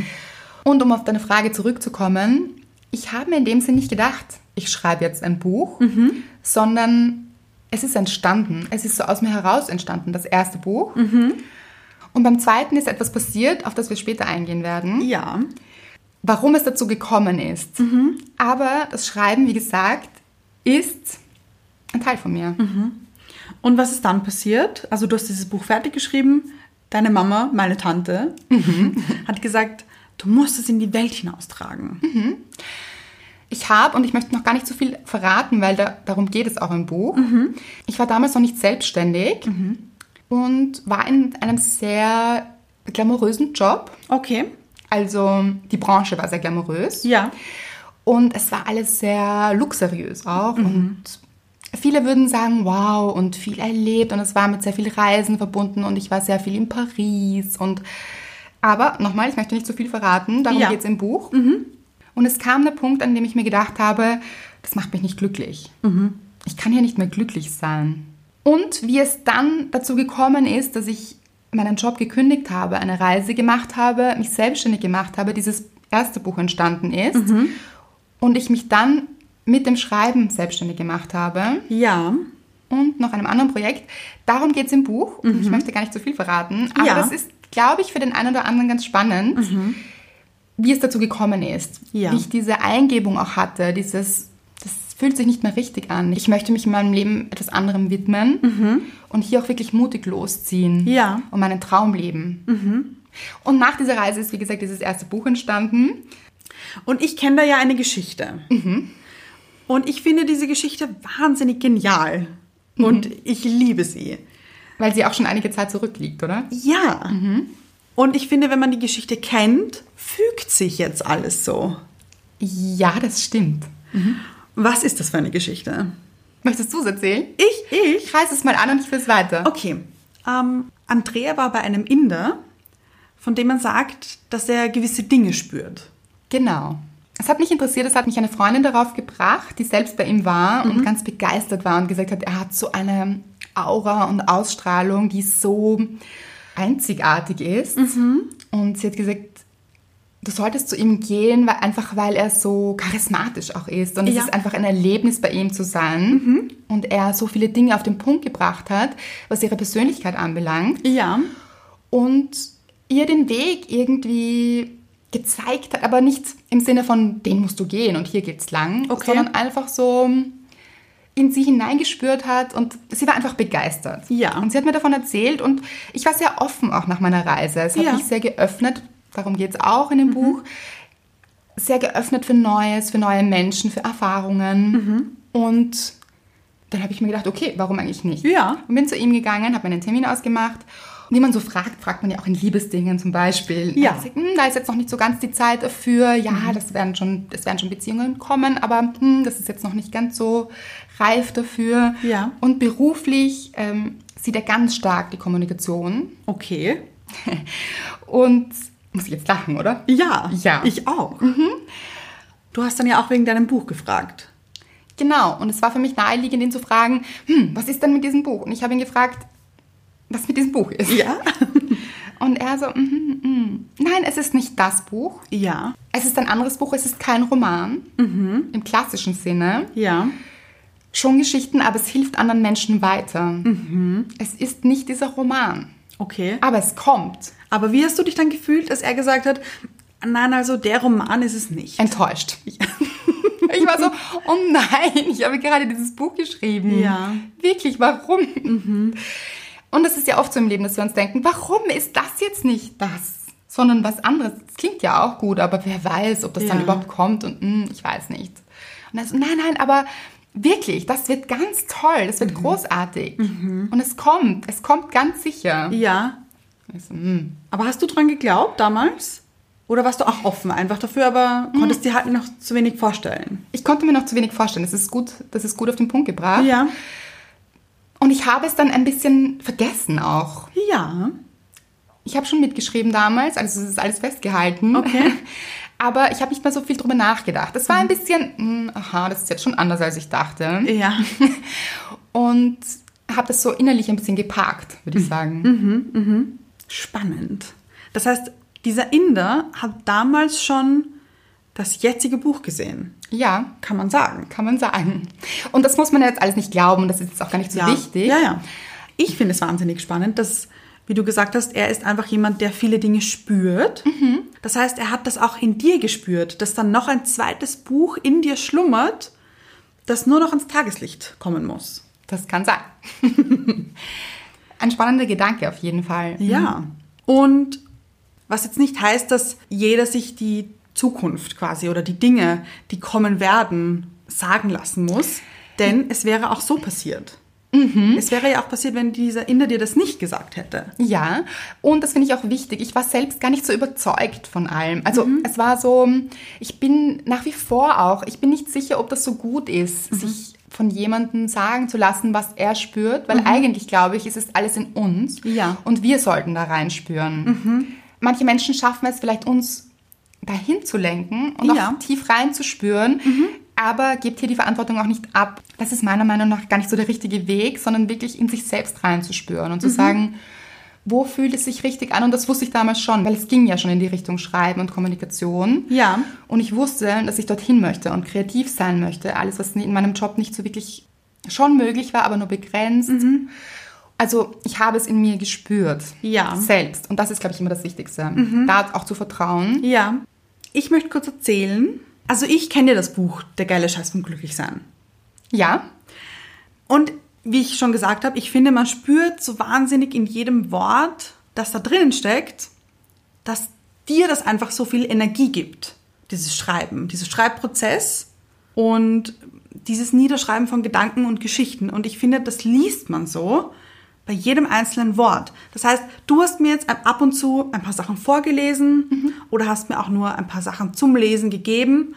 Und um auf deine Frage zurückzukommen, ich habe mir in dem Sinn nicht gedacht, ich schreibe jetzt ein Buch, sondern es ist entstanden. Es ist so aus mir heraus entstanden, das erste Buch. Und beim zweiten ist etwas passiert, auf das wir später eingehen werden Ja. warum es dazu gekommen ist. Aber das Schreiben, wie gesagt, ist ein Teil von mir. Und was ist dann passiert? Also du hast dieses Buch fertig geschrieben. Deine Mama, meine Tante, <laughs> hat gesagt, du musst es in die Welt hinaustragen. Ich habe, und ich möchte noch gar nicht so viel verraten, weil da, darum geht es auch im Buch, ich war damals noch nicht selbstständig und war in einem sehr glamourösen Job. Okay. Also die Branche war sehr glamourös. Ja. Und es war alles sehr luxuriös auch. Und viele würden sagen, wow, und viel erlebt. Und es war mit sehr viel Reisen verbunden. Und ich war sehr viel in Paris. Und aber nochmal, ich möchte nicht zu viel verraten. Darum Ja. geht es im Buch. Und es kam der Punkt, an dem ich mir gedacht habe, das macht mich nicht glücklich. Ich kann hier nicht mehr glücklich sein. Und wie es dann dazu gekommen ist, dass ich meinen Job gekündigt habe, eine Reise gemacht habe, mich selbstständig gemacht habe, dieses erste Buch entstanden ist und ich mich dann mit dem Schreiben selbstständig gemacht habe Ja. und noch einem anderen Projekt. Darum geht es im Buch. Und Ich möchte gar nicht zu viel verraten, aber Ja. das ist, glaube ich, für den einen oder anderen ganz spannend, wie es dazu gekommen ist. Ja. Wie ich diese Eingebung auch hatte, dieses, das fühlt sich nicht mehr richtig an. Ich möchte mich in meinem Leben etwas anderem widmen und hier auch wirklich mutig losziehen Ja. und meinen Traum leben. Und nach dieser Reise ist, wie gesagt, dieses erste Buch entstanden. Und ich kenne da ja eine Geschichte. Und ich finde diese Geschichte wahnsinnig genial. Und ich liebe sie. Weil sie auch schon einige Zeit zurückliegt, oder? Ja. Und ich finde, wenn man die Geschichte kennt, fügt sich jetzt alles so. Ja, das stimmt. Was ist das für eine Geschichte? Möchtest du es erzählen? Ich, ich. Ich reiß es mal an und ich fürs weiter. Okay. Ähm, Andrea war bei einem Inder, von dem man sagt, dass er gewisse Dinge spürt. Genau. Es hat mich interessiert, es hat mich eine Freundin darauf gebracht, die selbst bei ihm war und ganz begeistert war und gesagt hat, er hat so eine Aura und Ausstrahlung, die so einzigartig ist. Und sie hat gesagt, du solltest zu ihm gehen, weil, einfach weil er so charismatisch auch ist. Und es Ja. ist einfach ein Erlebnis, bei ihm zu sein. Und er so viele Dinge auf den Punkt gebracht hat, was ihre Persönlichkeit anbelangt Ja. und ihr den Weg irgendwie gezeigt hat, aber nicht im Sinne von, den musst du gehen und hier geht's lang, Okay. sondern einfach so in sie hineingespürt hat und sie war einfach begeistert. Ja. Und sie hat mir davon erzählt und ich war sehr offen auch nach meiner Reise. Es hat Ja. mich sehr geöffnet, darum geht's auch in dem Buch, sehr geöffnet für Neues, für neue Menschen, für Erfahrungen und dann habe ich mir gedacht, okay, warum eigentlich nicht? Ja. Und bin zu ihm gegangen, habe mir einen Termin ausgemacht. Und wie man so fragt, fragt man ja auch in Liebesdingen zum Beispiel. Ja. Gesagt, "Hm, da ist jetzt noch nicht so ganz die Zeit dafür. Ja, das werden schon, das werden schon Beziehungen kommen, aber hm, das ist jetzt noch nicht ganz so reif dafür. Ja. Und beruflich ähm, sieht er ganz stark die Kommunikation. Okay. <laughs> Und muss ich jetzt lachen, oder? Ja. Ja. Ich auch. Du hast dann ja auch wegen deinem Buch gefragt. Genau, und es war für mich naheliegend, ihn zu fragen, hm, was ist denn mit diesem Buch? Und ich habe ihn gefragt, was mit diesem Buch ist. Ja. <laughs> Und er so, mhm, mhm. nein, es ist nicht das Buch. Ja. Es ist ein anderes Buch, es ist kein Roman im klassischen Sinne. Ja. Schon Geschichten, aber es hilft anderen Menschen weiter. Es ist nicht dieser Roman, Okay. aber es kommt. Aber wie hast du dich dann gefühlt, als er gesagt hat, nein, also der Roman ist es nicht? Enttäuscht. <laughs> Ich war so, oh nein, ich habe gerade dieses Buch geschrieben. Ja. Wirklich, warum? Und das ist ja oft so im Leben, dass wir uns denken, warum ist das jetzt nicht das? sondern was anderes. Das klingt ja auch gut, aber wer weiß, ob das dann Ja. überhaupt kommt und hm, ich weiß nicht. Und er so, nein, nein, aber wirklich, das wird ganz toll, das wird Mhm. großartig. Und es kommt, es kommt ganz sicher. Ja. Ich so, hm. Aber hast du dran geglaubt damals? Oder warst du auch offen einfach dafür, aber konntest dir halt noch zu wenig vorstellen? Ich konnte mir noch zu wenig vorstellen. Das ist gut, das ist gut auf den Punkt gebracht. Ja. Und ich habe es dann ein bisschen vergessen auch. Ja. Ich habe schon mitgeschrieben damals, also es ist alles festgehalten. Okay. <laughs> Aber ich habe nicht mehr so viel drüber nachgedacht. Es war ein bisschen, hm, aha, das ist jetzt schon anders, als ich dachte. Ja. <laughs> Und habe das so innerlich ein bisschen geparkt, würde ich sagen. Spannend. Das heißt, dieser Inder hat damals schon das jetzige Buch gesehen. Ja, Kann man sagen. kann man sagen. Und das muss man jetzt alles nicht glauben, das ist jetzt auch gar nicht so ja. wichtig. Ja, ja. Ich finde es wahnsinnig spannend, dass, wie du gesagt hast, er ist einfach jemand, der viele Dinge spürt. Das heißt, er hat das auch in dir gespürt, dass dann noch ein zweites Buch in dir schlummert, das nur noch ans Tageslicht kommen muss. Das kann sein. <laughs> ein spannender Gedanke auf jeden Fall. Ja. Und was jetzt nicht heißt, dass jeder sich die Zukunft quasi oder die Dinge, die kommen werden, sagen lassen muss. Denn es wäre auch so passiert. Es wäre ja auch passiert, wenn dieser Inder dir das nicht gesagt hätte. Ja, und das finde ich auch wichtig. Ich war selbst gar nicht so überzeugt von allem. Also es war so, ich bin nach wie vor auch, ich bin nicht sicher, ob das so gut ist, sich von jemandem sagen zu lassen, was er spürt, weil eigentlich glaube ich, es ist alles in uns Ja. und wir sollten da reinspüren. Manche Menschen schaffen es vielleicht uns dahin zu lenken und Ja. auch tief reinzuspüren, aber gebt hier die Verantwortung auch nicht ab. Das ist meiner Meinung nach gar nicht so der richtige Weg, sondern wirklich in sich selbst reinzuspüren und zu sagen, wo fühlt es sich richtig an? Und das wusste ich damals schon, weil es ging ja schon in die Richtung Schreiben und Kommunikation. Ja. Und ich wusste, dass ich dorthin möchte und kreativ sein möchte. Alles, was in meinem Job nicht so wirklich schon möglich war, aber nur begrenzt. Also ich habe es in mir gespürt. Ja. Selbst. Und das ist, glaube ich, immer das Wichtigste. Da auch zu vertrauen. Ja. Ich möchte kurz erzählen. Also ich kenne ja das Buch Der geile Scheiß vom Glücklichsein. Ja. Und wie ich schon gesagt habe, ich finde, man spürt so wahnsinnig in jedem Wort, das da drinnen steckt, dass dir das einfach so viel Energie gibt, dieses Schreiben, dieser Schreibprozess und dieses Niederschreiben von Gedanken und Geschichten. Und ich finde, das liest man so bei jedem einzelnen Wort. Das heißt, du hast mir jetzt ab und zu ein paar Sachen vorgelesen oder hast mir auch nur ein paar Sachen zum Lesen gegeben.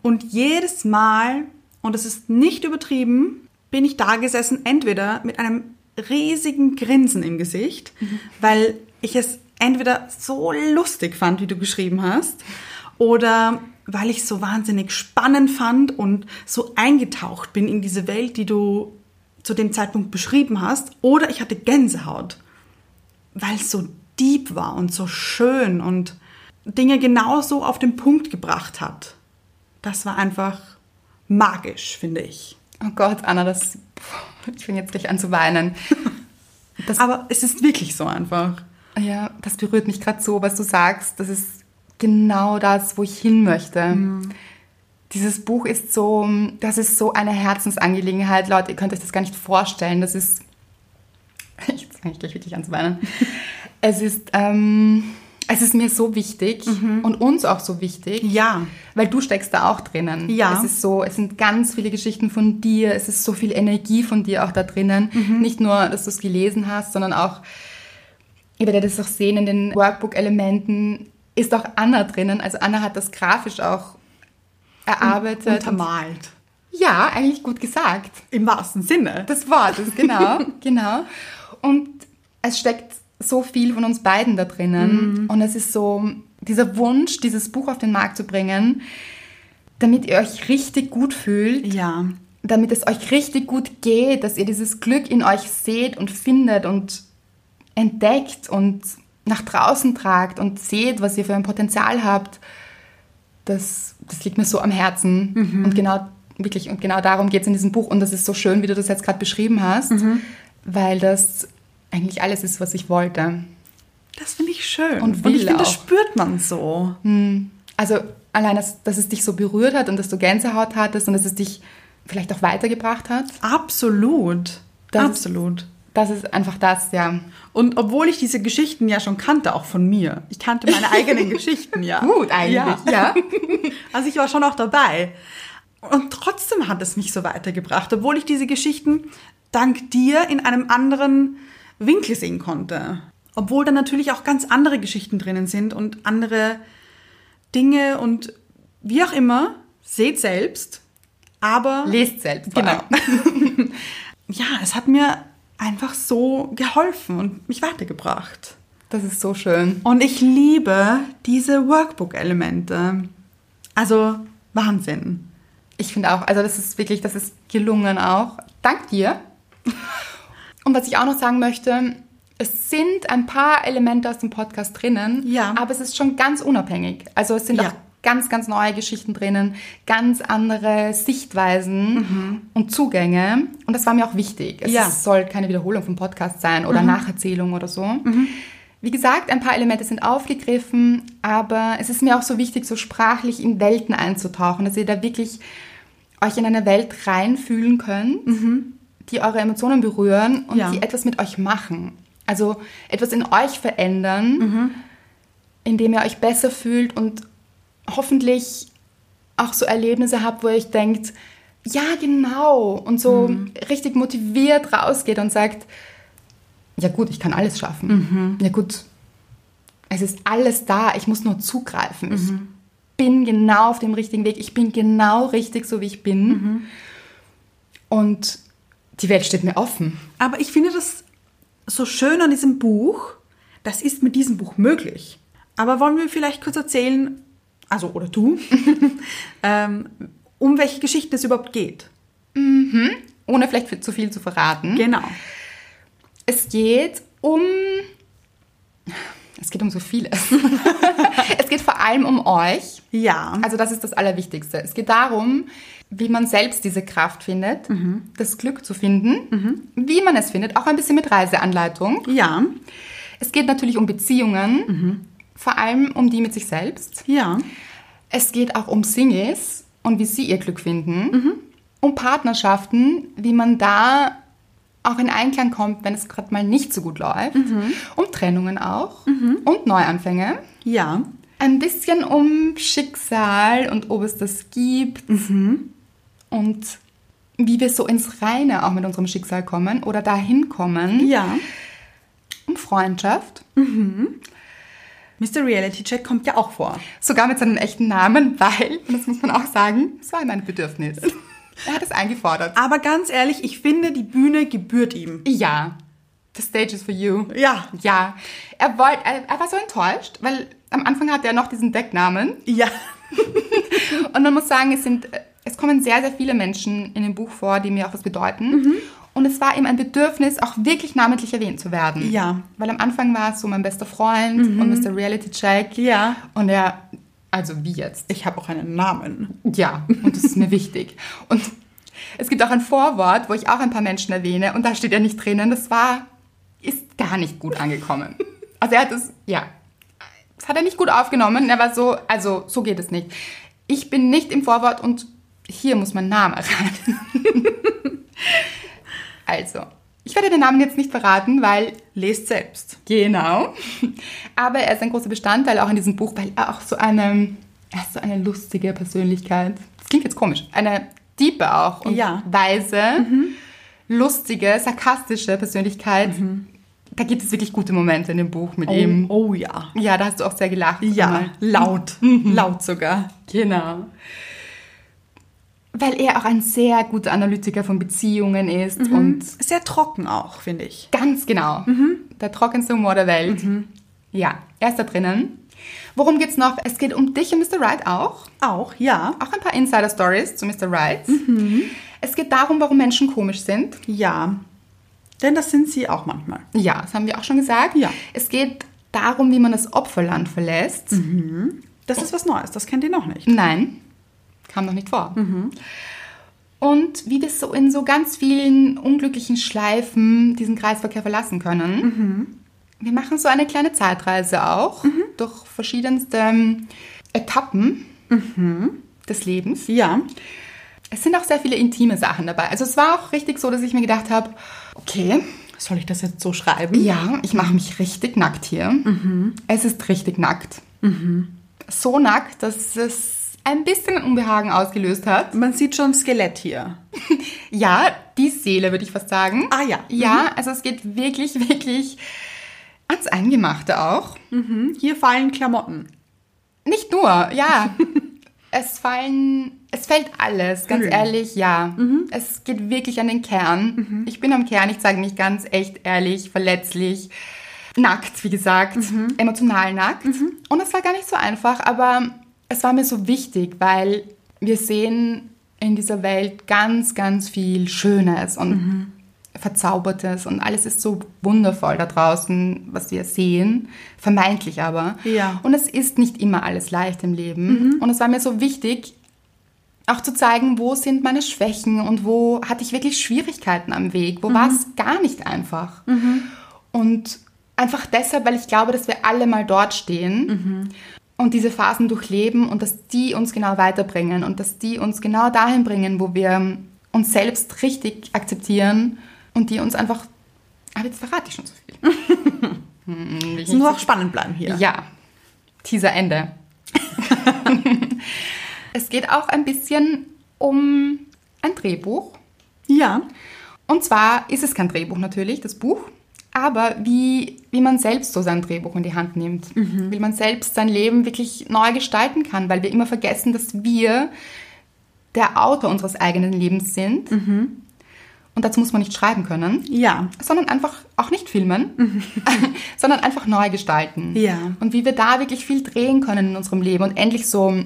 Und jedes Mal, und das ist nicht übertrieben, bin ich da gesessen, entweder mit einem riesigen Grinsen im Gesicht, weil ich es entweder so lustig fand, wie du geschrieben hast, oder weil ich es so wahnsinnig spannend fand und so eingetaucht bin in diese Welt, die du zu dem Zeitpunkt beschrieben hast, oder ich hatte Gänsehaut, weil es so deep war und so schön und Dinge genauso auf den Punkt gebracht hat. Das war einfach magisch, finde ich. Oh Gott, Anna, das. Ich fange jetzt gleich an zu weinen. <laughs> Das, Aber es ist wirklich so einfach. ja, das berührt mich gerade so, was du sagst. Das ist genau das, wo ich hin möchte. Dieses Buch ist so, das ist so eine Herzensangelegenheit, Leute. Ihr könnt euch das gar nicht vorstellen. Das ist. <laughs> Jetzt fange ich gleich wirklich an zu weinen. Es ist, ähm, es ist mir so wichtig und uns auch so wichtig. Ja. Weil du steckst da auch drinnen. Ja. Es ist so, es sind ganz viele Geschichten von dir, es ist so viel Energie von dir auch da drinnen. Nicht nur, dass du es gelesen hast, sondern auch, ihr werdet es auch sehen in den Workbook-Elementen, ist auch Anna drinnen. Also Anna hat das grafisch auch erarbeitet. Untermalt. ja, eigentlich gut gesagt. Im wahrsten Sinne. Das Wort ist genau, <laughs> genau. Und es steckt so viel von uns beiden da drinnen. Und es ist so dieser Wunsch, dieses Buch auf den Markt zu bringen, damit ihr euch richtig gut fühlt, ja. damit es euch richtig gut geht, dass ihr dieses Glück in euch seht und findet und entdeckt und nach draußen tragt und seht, was ihr für ein Potenzial habt. Das, das liegt mir so am Herzen. Und genau, wirklich, und genau darum geht es in diesem Buch. Und das ist so schön, wie du das jetzt gerade beschrieben hast, weil das eigentlich alles ist, was ich wollte. Das finde ich schön. Und und ich finde, das spürt man so. Also allein, dass, dass es dich so berührt hat und dass du Gänsehaut hattest und dass es dich vielleicht auch weitergebracht hat. Absolut. Das- Absolut. Das ist einfach das, ja. Und obwohl ich diese Geschichten ja schon kannte, auch von mir, ich kannte meine eigenen <laughs> Geschichten ja. Gut eigentlich, ja. <laughs> Also ich war schon auch dabei. Und trotzdem hat es mich so weitergebracht, obwohl ich diese Geschichten dank dir in einem anderen Winkel sehen konnte. Obwohl da natürlich auch ganz andere Geschichten drinnen sind und andere Dinge und wie auch immer, seht selbst, aber Lest selbst. Genau. <laughs> ja, es hat mir einfach so geholfen und mich weitergebracht. Das ist so schön. Und ich liebe diese Workbook-Elemente. Also Wahnsinn. Ich finde auch, also das ist wirklich, das ist gelungen auch. Dank dir. Und was ich auch noch sagen möchte, es sind ein paar Elemente aus dem Podcast drinnen, Ja. aber es ist schon ganz unabhängig. Also es sind Ja. auch ganz, ganz neue Geschichten drinnen, ganz andere Sichtweisen und Zugänge. Und das war mir auch wichtig. Es Mhm. Ja. soll keine Wiederholung vom Podcast sein oder Nacherzählung oder so. Mhm. Wie gesagt, ein paar Elemente sind aufgegriffen, aber es ist mir auch so wichtig, so sprachlich in Welten einzutauchen, dass ihr da wirklich euch in eine Welt reinfühlen könnt, die eure Emotionen berühren und Mhm. Ja. die etwas mit euch machen. Also etwas in euch verändern, Mhm. indem ihr euch besser fühlt und hoffentlich auch so Erlebnisse habt, wo ihr euch denkt, ja, genau, und so Mhm. richtig motiviert rausgeht und sagt, ja gut, ich kann alles schaffen. Mhm. Ja gut, es ist alles da, ich muss nur zugreifen. Mhm. Ich bin genau auf dem richtigen Weg, ich bin genau richtig, so wie ich bin. Mhm. Und die Welt steht mir offen. Aber ich finde das so schön an diesem Buch. Das ist mit diesem Buch möglich. Aber wollen wir vielleicht kurz erzählen, also oder du, <laughs> ähm, um welche Geschichte es überhaupt geht? Ohne vielleicht zu viel zu verraten. Genau. Es geht um. Es geht um so vieles. <laughs> es geht vor allem um euch. Ja. Also das ist das Allerwichtigste. Es geht darum, wie man selbst diese Kraft findet, das Glück zu finden, wie man es findet, auch ein bisschen mit Reiseanleitung. ja. Es geht natürlich um Beziehungen, vor allem um die mit sich selbst. Ja. Es geht auch um Singles und wie sie ihr Glück finden. Um Partnerschaften, wie man da auch in Einklang kommt, wenn es gerade mal nicht so gut läuft. Um Trennungen auch und Neuanfänge. Ja. Ein bisschen um Schicksal und ob es das gibt. Und wie wir so ins Reine auch mit unserem Schicksal kommen oder dahin kommen. Ja. Um Freundschaft. Mr. Reality Check kommt ja auch vor. Sogar mit seinem echten Namen, weil, und das muss man auch sagen, es war ihm ein Bedürfnis. Er hat es eingefordert. Aber ganz ehrlich, ich finde, die Bühne gebührt ihm. Ja, the stage is for you. Ja. Ja, er, wollte, er, er war so enttäuscht, weil am Anfang hatte er noch diesen Decknamen. Ja. <laughs> Und man muss sagen, es, sind, es kommen sehr, sehr viele Menschen in dem Buch vor, die mir auch was bedeuten. Und es war ihm ein Bedürfnis, auch wirklich namentlich erwähnt zu werden. Ja. Weil am Anfang war es so mein bester Freund und Mr. Reality Check. Ja. Und er, also wie jetzt? Ich habe auch einen Namen. Ja, und das ist mir wichtig. Und es gibt auch ein Vorwort, wo ich auch ein paar Menschen erwähne und da steht ja nicht drinnen, das war, ist gar nicht gut angekommen. <laughs> Also er hat es, ja, das hat er nicht gut aufgenommen. Er war so, also so geht es nicht. Ich bin nicht im Vorwort und hier muss mein Name rein. <laughs> also, ich werde den Namen jetzt nicht verraten, weil Lest selbst. Genau. Aber er ist ein großer Bestandteil auch in diesem Buch, weil er auch so eine, er ist so eine lustige Persönlichkeit. Das klingt jetzt komisch. Eine tiefe auch und Ja. weise, lustige, sarkastische Persönlichkeit. Da gibt es wirklich gute Momente in dem Buch mit ihm. oh ja. Ja, da hast du auch sehr gelacht. Ja, Mal. laut. Laut sogar. Genau. Weil er auch ein sehr guter Analytiker von Beziehungen ist und Sehr trocken auch, finde ich. Ganz genau. Der trockenste Humor der Welt. Ja, er ist da drinnen. Worum geht's noch? Es geht um dich und Mr. Right auch. Auch, ja. Auch ein paar Insider-Stories zu Mr. Right. Es geht darum, warum Menschen komisch sind. Ja. Denn das sind sie auch manchmal. Ja, das haben wir auch schon gesagt. Ja. Es geht darum, wie man das Opferland verlässt. Das ist was Neues, das kennt ihr noch nicht. Nein, kam noch nicht vor. Und wie wir so in so ganz vielen unglücklichen Schleifen diesen Kreisverkehr verlassen können. Wir machen so eine kleine Zeitreise auch durch verschiedenste ähm, Etappen des Lebens. Ja. Es sind auch sehr viele intime Sachen dabei. Also es war auch richtig so, dass ich mir gedacht habe, okay, Soll ich das jetzt so schreiben? Ja, ich mache mich richtig nackt hier. Es ist richtig nackt. So nackt, dass es ein bisschen Unbehagen ausgelöst hat. Man sieht schon Skelett hier. <laughs> Ja, die Seele würde ich fast sagen. Ah, ja. Ja, also es geht wirklich, wirklich ans Eingemachte auch. Mhm. Hier fallen Klamotten. Nicht nur, ja. <laughs> es fallen, es fällt alles, ganz Hüllen. ehrlich, ja. Es geht wirklich an den Kern. Ich bin am Kern, ich zeige mich ganz echt ehrlich, verletzlich, nackt, wie gesagt, emotional nackt. Und es war gar nicht so einfach, aber es war mir so wichtig, weil wir sehen in dieser Welt ganz, ganz viel Schönes und Verzaubertes und alles ist so wundervoll da draußen, was wir sehen, vermeintlich aber. Ja. Und es ist nicht immer alles leicht im Leben. Und es war mir so wichtig, auch zu zeigen, wo sind meine Schwächen und wo hatte ich wirklich Schwierigkeiten am Weg, wo war es gar nicht einfach. Und einfach deshalb, weil ich glaube, dass wir alle mal dort stehen und diese Phasen durchleben und dass die uns genau weiterbringen und dass die uns genau dahin bringen, wo wir uns selbst richtig akzeptieren und die uns einfach. Aber jetzt verrate ich schon zu viel. <laughs> Hm, will ich Es muss so auch spannend bleiben hier. ja, Teaser Ende. <laughs> es geht auch ein bisschen um ein Drehbuch. Ja. Und zwar ist es kein Drehbuch natürlich, das Buch, aber wie, wie man selbst so sein Drehbuch in die Hand nimmt. Wie man selbst sein Leben wirklich neu gestalten kann, weil wir immer vergessen, dass wir der Autor unseres eigenen Lebens sind. Und dazu muss man nicht schreiben können Ja. sondern einfach auch nicht filmen, <laughs> sondern einfach neu gestalten. Ja. Und wie wir da wirklich viel drehen können in unserem Leben und endlich so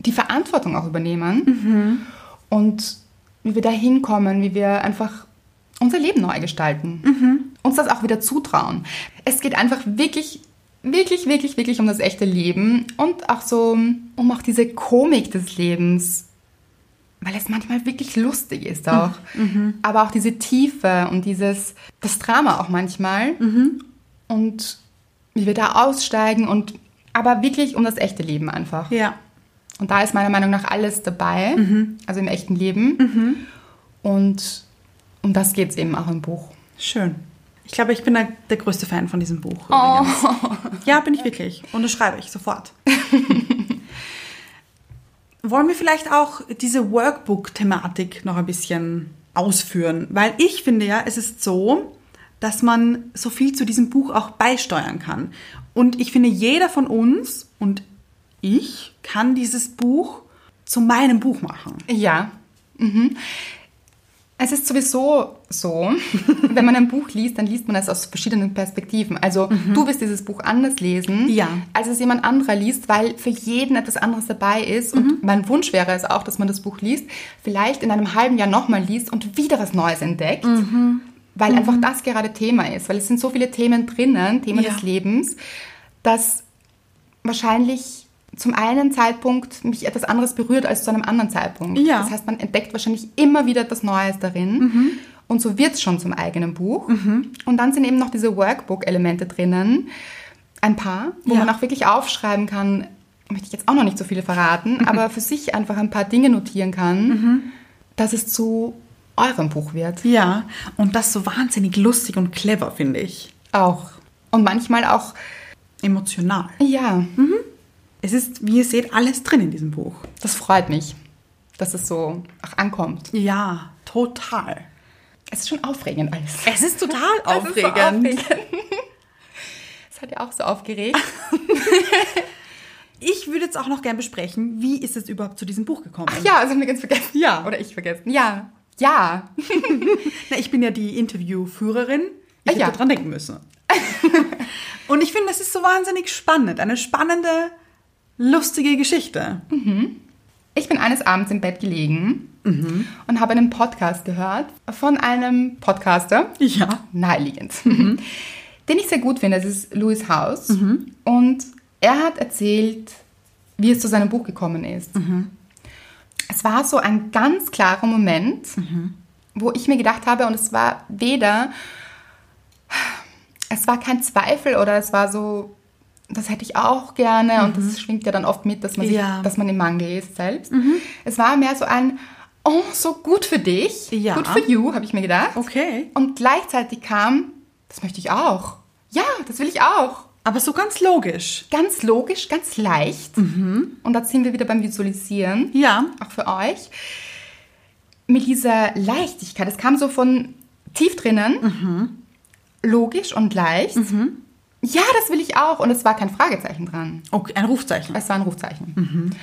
die Verantwortung auch übernehmen und wie wir da hinkommen, wie wir einfach unser Leben neu gestalten. Uns das auch wieder zutrauen. Es geht einfach wirklich, wirklich, wirklich, wirklich um das echte Leben und auch so um auch diese Komik des Lebens weil es manchmal wirklich lustig ist auch. Aber auch diese Tiefe und dieses, das Drama auch manchmal. Und wie wir da aussteigen und, aber wirklich um das echte Leben einfach. Ja. Und da ist meiner Meinung nach alles dabei, also im echten Leben. Und um das geht es eben auch im Buch. Schön. Ich glaube, ich bin der, der größte Fan von diesem Buch. übrigens. Ja, bin ich wirklich. Und das schreibe ich sofort. <laughs> Wollen wir vielleicht auch diese Workbook-Thematik noch ein bisschen ausführen? Weil ich finde ja, es ist so, dass man so viel zu diesem Buch auch beisteuern kann. Und ich finde, jeder von uns und ich kann dieses Buch zu meinem Buch machen. Ja. Mhm. Es ist sowieso so, <laughs> wenn man ein Buch liest, dann liest man es aus verschiedenen Perspektiven. Also du wirst dieses Buch anders lesen, Ja. als es jemand anderer liest, weil für jeden etwas anderes dabei ist. Und mein Wunsch wäre es auch, dass man das Buch liest, vielleicht in einem halben Jahr nochmal liest und wieder was Neues entdeckt. Weil einfach das gerade Thema ist. Weil es sind so viele Themen drinnen, Themen Ja. des Lebens, dass wahrscheinlich zum einen Zeitpunkt mich etwas anderes berührt als zu einem anderen Zeitpunkt. Ja. Das heißt, man entdeckt wahrscheinlich immer wieder etwas Neues darin. Und so wird es schon zum eigenen Buch. Und dann sind eben noch diese Workbook-Elemente drinnen. Ein paar, wo Ja. man auch wirklich aufschreiben kann, möchte ich jetzt auch noch nicht so viele verraten, <laughs> aber für sich einfach ein paar Dinge notieren kann, dass es zu eurem Buch wird. Ja, und das so wahnsinnig lustig und clever, finde ich. Auch. Und manchmal auch, Emotional. ja, Es ist, wie ihr seht, alles drin in diesem Buch. das freut mich, dass es so auch ankommt. Ja, total. Es ist schon aufregend alles. Es ist total <laughs> Es ist so aufregend. aufregend. Es hat ja auch so aufgeregt. <laughs> <laughs> Ich würde jetzt auch noch gern besprechen, wie ist es überhaupt zu diesem Buch gekommen? Ja, das haben wir ganz vergessen. Ja. Oder ich vergessen. Ja. Ja. Na, ich bin ja die Interviewführerin. Ich Ah, ja. hätte dran denken müssen. und ich finde, es ist so wahnsinnig spannend. Eine spannende, lustige Geschichte. Ich bin eines Abends im Bett gelegen und habe einen Podcast gehört von einem Podcaster, Ja. naheliegend, <laughs> den ich sehr gut finde. Das ist Louis House. Und er hat erzählt, wie es zu seinem Buch gekommen ist. Es war so ein ganz klarer Moment, wo ich mir gedacht habe, und es war weder, es war kein Zweifel oder es war so, das hätte ich auch gerne und das schwingt ja dann oft mit, dass man, sich, Ja. dass man im Mangel ist selbst. Es war mehr so ein, oh, so gut für dich. Ja. Good for you, habe ich mir gedacht. Okay. Und gleichzeitig kam, das möchte ich auch. Ja, das will ich auch. Aber so ganz logisch. Ganz logisch, ganz leicht. Und da sind wir wieder beim Visualisieren. Ja. Auch für euch. Mit dieser Leichtigkeit. Es kam so von tief drinnen. Logisch und leicht. Ja, das will ich auch. Und es war kein Fragezeichen dran. Okay, ein Rufzeichen. Es war ein Rufzeichen.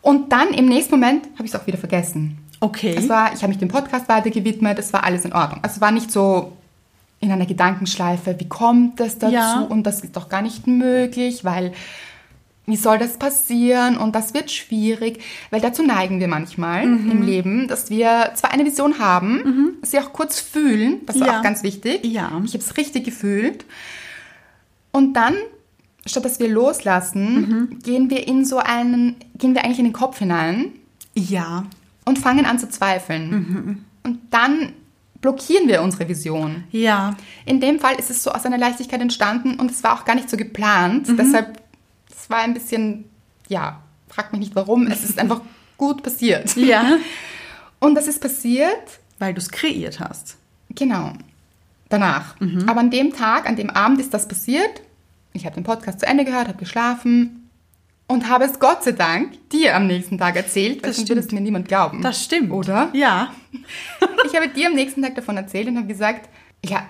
Und dann im nächsten Moment habe ich es auch wieder vergessen. Okay. Es war, ich habe mich dem Podcast weiter gewidmet, es war alles in Ordnung. Also es war nicht so in einer Gedankenschleife, wie kommt es dazu Ja. und das ist doch gar nicht möglich, weil wie soll das passieren und das wird schwierig, weil dazu neigen wir manchmal Mhm. im Leben, dass wir zwar eine Vision haben, sie auch kurz fühlen, das war Ja. auch ganz wichtig. Ja. Ich habe es richtig gefühlt. Und dann, statt dass wir loslassen, Mhm. gehen wir in so einen, gehen wir eigentlich in den Kopf hinein ja. und fangen an zu zweifeln. Und dann blockieren wir unsere Vision. Ja. In dem Fall ist es so aus einer Leichtigkeit entstanden und es war auch gar nicht so geplant. Deshalb, es war ein bisschen, ja, frag mich nicht warum, es ist einfach gut passiert. Ja. Und das ist passiert, Weil du es kreiert hast. genau, danach. Aber an dem Tag, an dem Abend ist das passiert. Ich habe den Podcast zu Ende gehört, habe geschlafen und habe es Gott sei Dank dir am nächsten Tag erzählt, weil Das sonst würde es mir niemand glauben. Das stimmt. Oder? Ja. <laughs> Ich habe dir am nächsten Tag davon erzählt und habe gesagt, ja,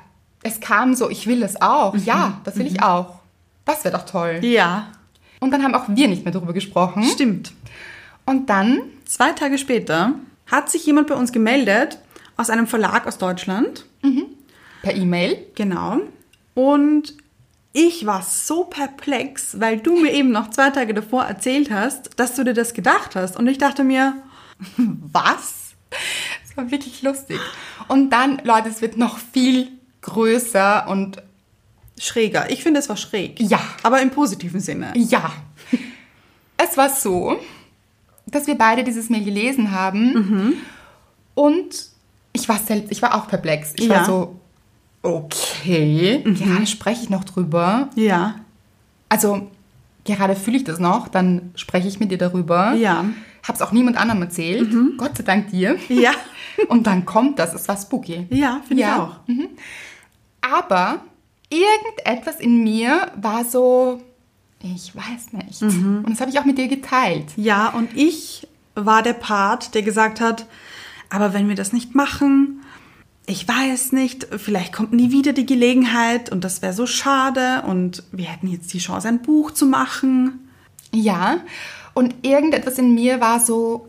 es kam so, ich will das auch. Ja, das will ich auch. Das wäre doch toll. Ja. Und dann haben auch wir nicht mehr darüber gesprochen. Stimmt. Und dann, Zwei Tage später hat sich jemand bei uns gemeldet aus einem Verlag aus Deutschland. Per E-Mail, Genau. Und ich war so perplex, weil du mir eben noch zwei Tage davor erzählt hast, dass du dir das gedacht hast. Und ich dachte mir, <laughs> was? es war wirklich lustig. Und dann, Leute, es wird noch viel größer und Schräger. Ich finde, es war schräg. Ja. Aber im positiven Sinne. ja. Es war so, dass wir beide dieses Mail gelesen haben und ich war selbst, ich war auch perplex. Ich Ja. war so, okay, gerade spreche ich noch drüber. Ja. Also, gerade fühle ich das noch, dann spreche ich mit dir darüber. Ja. Hab's auch niemand anderem erzählt. Gott sei Dank dir. Ja. <laughs> Und dann kommt das. Es war spooky. Ja, finde Ja. ich auch. Aber irgendetwas in mir war so, ich weiß nicht. Und das habe ich auch mit dir geteilt. Ja, und ich war der Part, der gesagt hat, aber wenn wir das nicht machen, ich weiß nicht, vielleicht kommt nie wieder die Gelegenheit und das wäre so schade und wir hätten jetzt die Chance, ein Buch zu machen. Ja. Und irgendetwas in mir war so,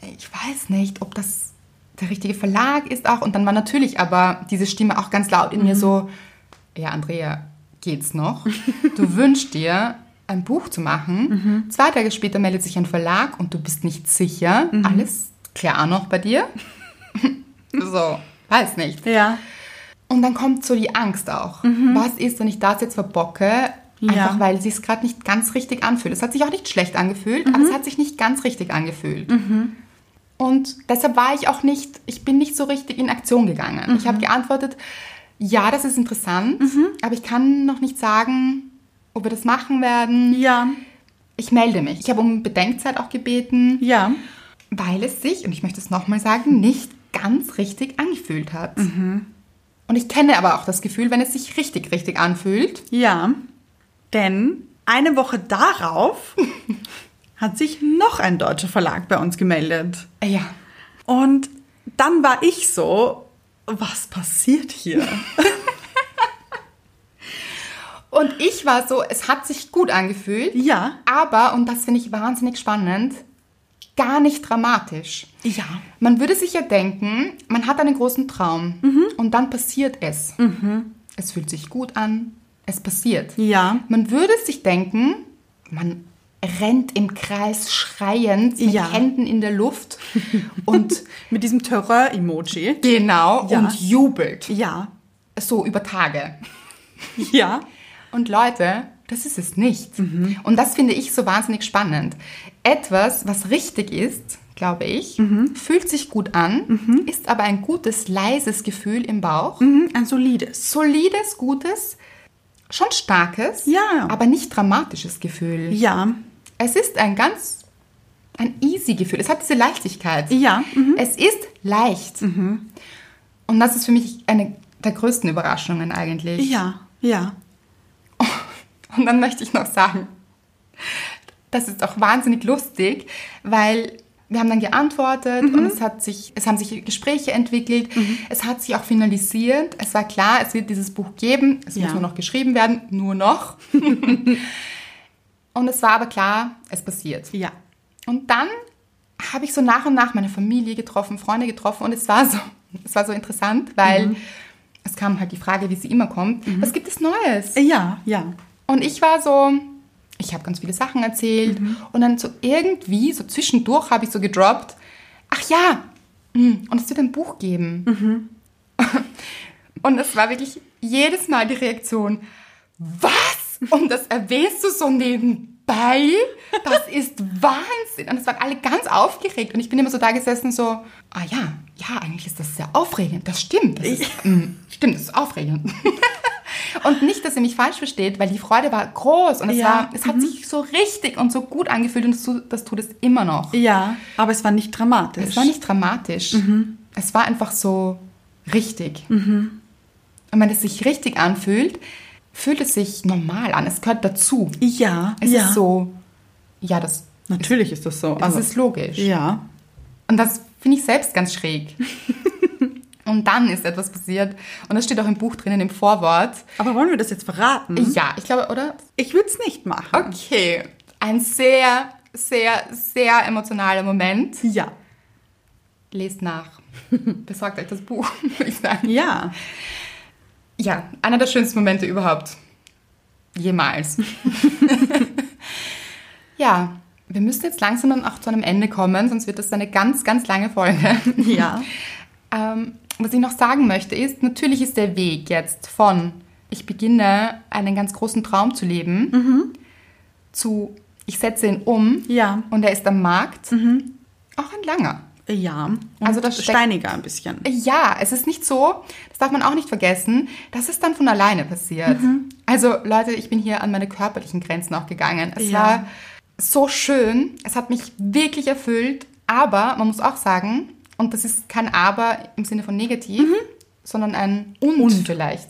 ich weiß nicht, ob das der richtige Verlag ist auch. Und dann war natürlich aber diese Stimme auch ganz laut in mir so, ja, Andrea, geht's noch? Du <laughs> wünschst dir, ein Buch zu machen. Zwei Tage später meldet sich ein Verlag und du bist nicht sicher. Alles klar noch bei dir? <laughs> so, weiß nicht. Ja. Und dann kommt so die Angst auch. Was ist, wenn ich das jetzt verbocke? Ja. Einfach weil es sich gerade nicht ganz richtig anfühlt. Es hat sich auch nicht schlecht angefühlt, aber es hat sich nicht ganz richtig angefühlt. Und deshalb war ich auch nicht, ich bin nicht so richtig in Aktion gegangen. Ich habe geantwortet, ja, das ist interessant, aber ich kann noch nicht sagen, ob wir das machen werden. Ja. Ich melde mich. Ich habe um Bedenkzeit auch gebeten, Ja. weil es sich, und ich möchte es nochmal sagen, nicht ganz richtig angefühlt hat. Und ich kenne aber auch das Gefühl, wenn es sich richtig, richtig anfühlt. Ja. Denn eine Woche darauf <laughs> hat sich noch ein deutscher Verlag bei uns gemeldet. Ja. Und dann war ich so, was passiert hier? <laughs> Und ich war so, es hat sich gut angefühlt. Ja. Aber, und das finde ich wahnsinnig spannend, gar nicht dramatisch. Ja. Man würde sich ja denken, man hat einen großen Traum und dann passiert es. Es fühlt sich gut an, es passiert. Ja. Man würde sich denken, man rennt im Kreis schreiend mit Ja. Händen in der Luft <laughs> und Mit diesem Terror-Emoji. genau Ja. und jubelt. Ja. So über Tage. Ja. Und Leute, das ist es nicht. Und das finde ich so wahnsinnig spannend. Etwas, was richtig ist, glaube ich, fühlt sich gut an, ist aber ein gutes, leises Gefühl im Bauch. Mhm, Ein solides. Solides, gutes, schon starkes, Ja. aber nicht dramatisches Gefühl. Ja. Es ist ein ganz ein easy Gefühl. Es hat diese Leichtigkeit. Ja, mhm. Es ist leicht. Und das ist für mich eine der größten Überraschungen eigentlich. Ja, ja. Und dann möchte ich noch sagen, das ist auch wahnsinnig lustig, weil wir haben dann geantwortet und es hat sich, es haben sich Gespräche entwickelt, es hat sich auch finalisiert. Es war klar, es wird dieses Buch geben, es Ja. muss nur noch geschrieben werden, nur noch. <laughs> und es war aber klar, es passiert. Ja. Und dann habe ich so nach und nach meine Familie getroffen, Freunde getroffen und es war so, es war so interessant, weil es kam halt die Frage, wie sie immer kommt, was gibt es Neues? Ja, ja. Und ich war so, ich habe ganz viele Sachen erzählt und dann so irgendwie, so zwischendurch habe ich so gedroppt, ach ja, mm, und es wird ein Buch geben. <laughs> Und es war wirklich jedes Mal die Reaktion, was? Und das erwähnst du so nebenbei? Das <laughs> ist Wahnsinn. Und es waren alle ganz aufgeregt. Und ich bin immer so da gesessen, so, ah ja, ja, eigentlich ist das sehr aufregend. Das stimmt. Das ist, mm, stimmt, das ist aufregend. <laughs> Und nicht, dass ihr mich falsch versteht, weil die Freude war groß und es, Ja, war, es hat sich so richtig und so gut angefühlt und das, das tut es immer noch. Ja, aber es war nicht dramatisch. Es war nicht dramatisch. Es war einfach so richtig. Und wenn es sich richtig anfühlt, fühlt es sich normal an. Es gehört dazu. Ja, Es ja. ist so, ja, das, Natürlich ist das so. das ist logisch. ja. Und das finde ich selbst ganz schräg. <laughs> und dann ist etwas passiert. Und das steht auch im Buch drinnen, im Vorwort. Aber wollen wir das jetzt verraten? Ja, ich glaube, oder? Ich würde es nicht machen. Okay. Ein sehr, sehr, sehr emotionaler Moment. Ja. Lest nach. <laughs> Besorgt euch das Buch, <laughs> würde ich sagen. Ja. Ja, einer der schönsten Momente überhaupt. Jemals. <laughs> ja, wir müssen jetzt langsam dann auch zu einem Ende kommen, sonst wird das eine ganz, ganz lange Folge. Ja. Ähm, was ich noch sagen möchte ist, natürlich ist der Weg jetzt von, ich beginne einen ganz großen Traum zu leben, zu, ich setze ihn um Ja. und er ist am Markt, auch ein langer. Ja. Also Und das steckt- steiniger ein bisschen. Ja, es ist nicht so, das darf man auch nicht vergessen, dass es dann von alleine passiert. Also Leute, ich bin hier an meine körperlichen Grenzen auch gegangen. Es Ja. war so schön, es hat mich wirklich erfüllt, aber man muss auch sagen, und das ist kein Aber im Sinne von negativ, sondern ein Und, vielleicht.